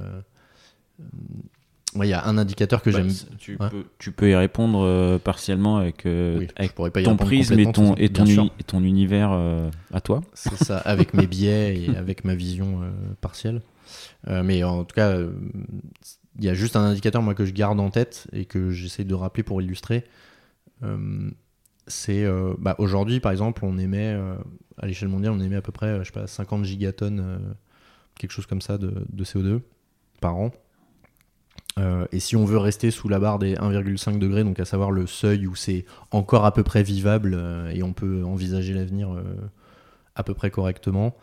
Ouais, il y a un indicateur que Bah, j'aime. tu, Ouais. peux, tu peux y répondre euh, partiellement avec, euh, Oui, avec pas ton prisme et ton, et ton, bien sûr. uni- et ton univers euh, à toi. C'est ça, avec mes (laughs) biais et avec ma vision partielle. Mais en tout cas, il y a juste un indicateur moi que je garde en tête et que j'essaie de rappeler pour illustrer. C'est bah, aujourd'hui, par exemple, on émet à l'échelle mondiale, on émet à peu près, je sais pas, 50 gigatonnes, quelque chose comme ça, de, de CO2 par an. Euh, et si on veut rester sous la barre des 1,5 degrés, donc à savoir le seuil où c'est encore à peu près vivable euh, et on peut envisager l'avenir euh, à peu près correctement,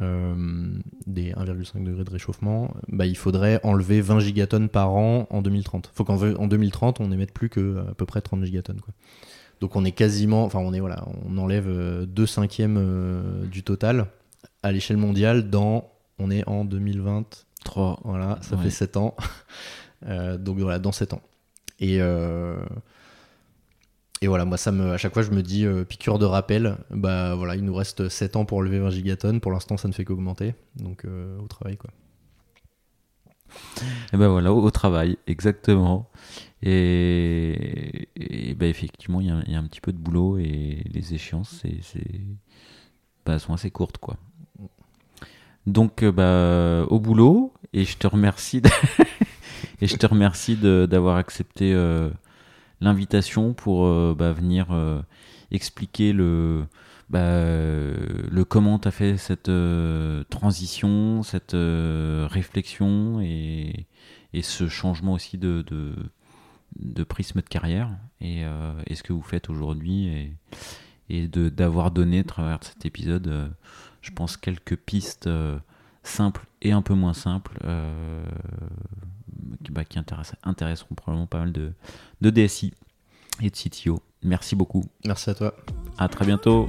des 1,5 degrés de réchauffement, bah, il faudrait enlever 20 gigatonnes par an en 2030. faut qu'en en 2030, on n'émette plus que à peu près 30 gigatonnes. Donc on est quasiment, enfin on est voilà, on enlève 2 cinquièmes du total à l'échelle mondiale dans, on est en 2020, 3. voilà, ça Ouais. fait 7 ans. (laughs) Euh, donc voilà, dans 7 ans. Et, euh, et voilà, moi, ça me, à chaque fois, je me dis, euh, piqûre de rappel, bah voilà, il nous reste 7 ans pour lever 20 gigatonnes. Pour l'instant, ça ne fait qu'augmenter. Donc au travail, quoi. Et ben voilà, au, au travail, exactement. Et, et ben effectivement, il y, a- il y a un petit peu de boulot et les échéances, c'est, bah, sont assez courtes, quoi. Donc, euh, bah, au boulot, et je te remercie, (laughs) et je te remercie d'avoir accepté euh, l'invitation pour euh, bah, venir expliquer le, bah, le comment tu as fait cette transition, cette réflexion et, ce changement aussi de, prisme de carrière. Et, ce que vous faites aujourd'hui et, et d'avoir donné à travers cet épisode, je pense, quelques pistes euh, simples et un peu moins simples euh, qui, bah, qui intéresseront probablement pas mal de, de DSI et de CTO. Merci beaucoup. Merci à toi. À très bientôt.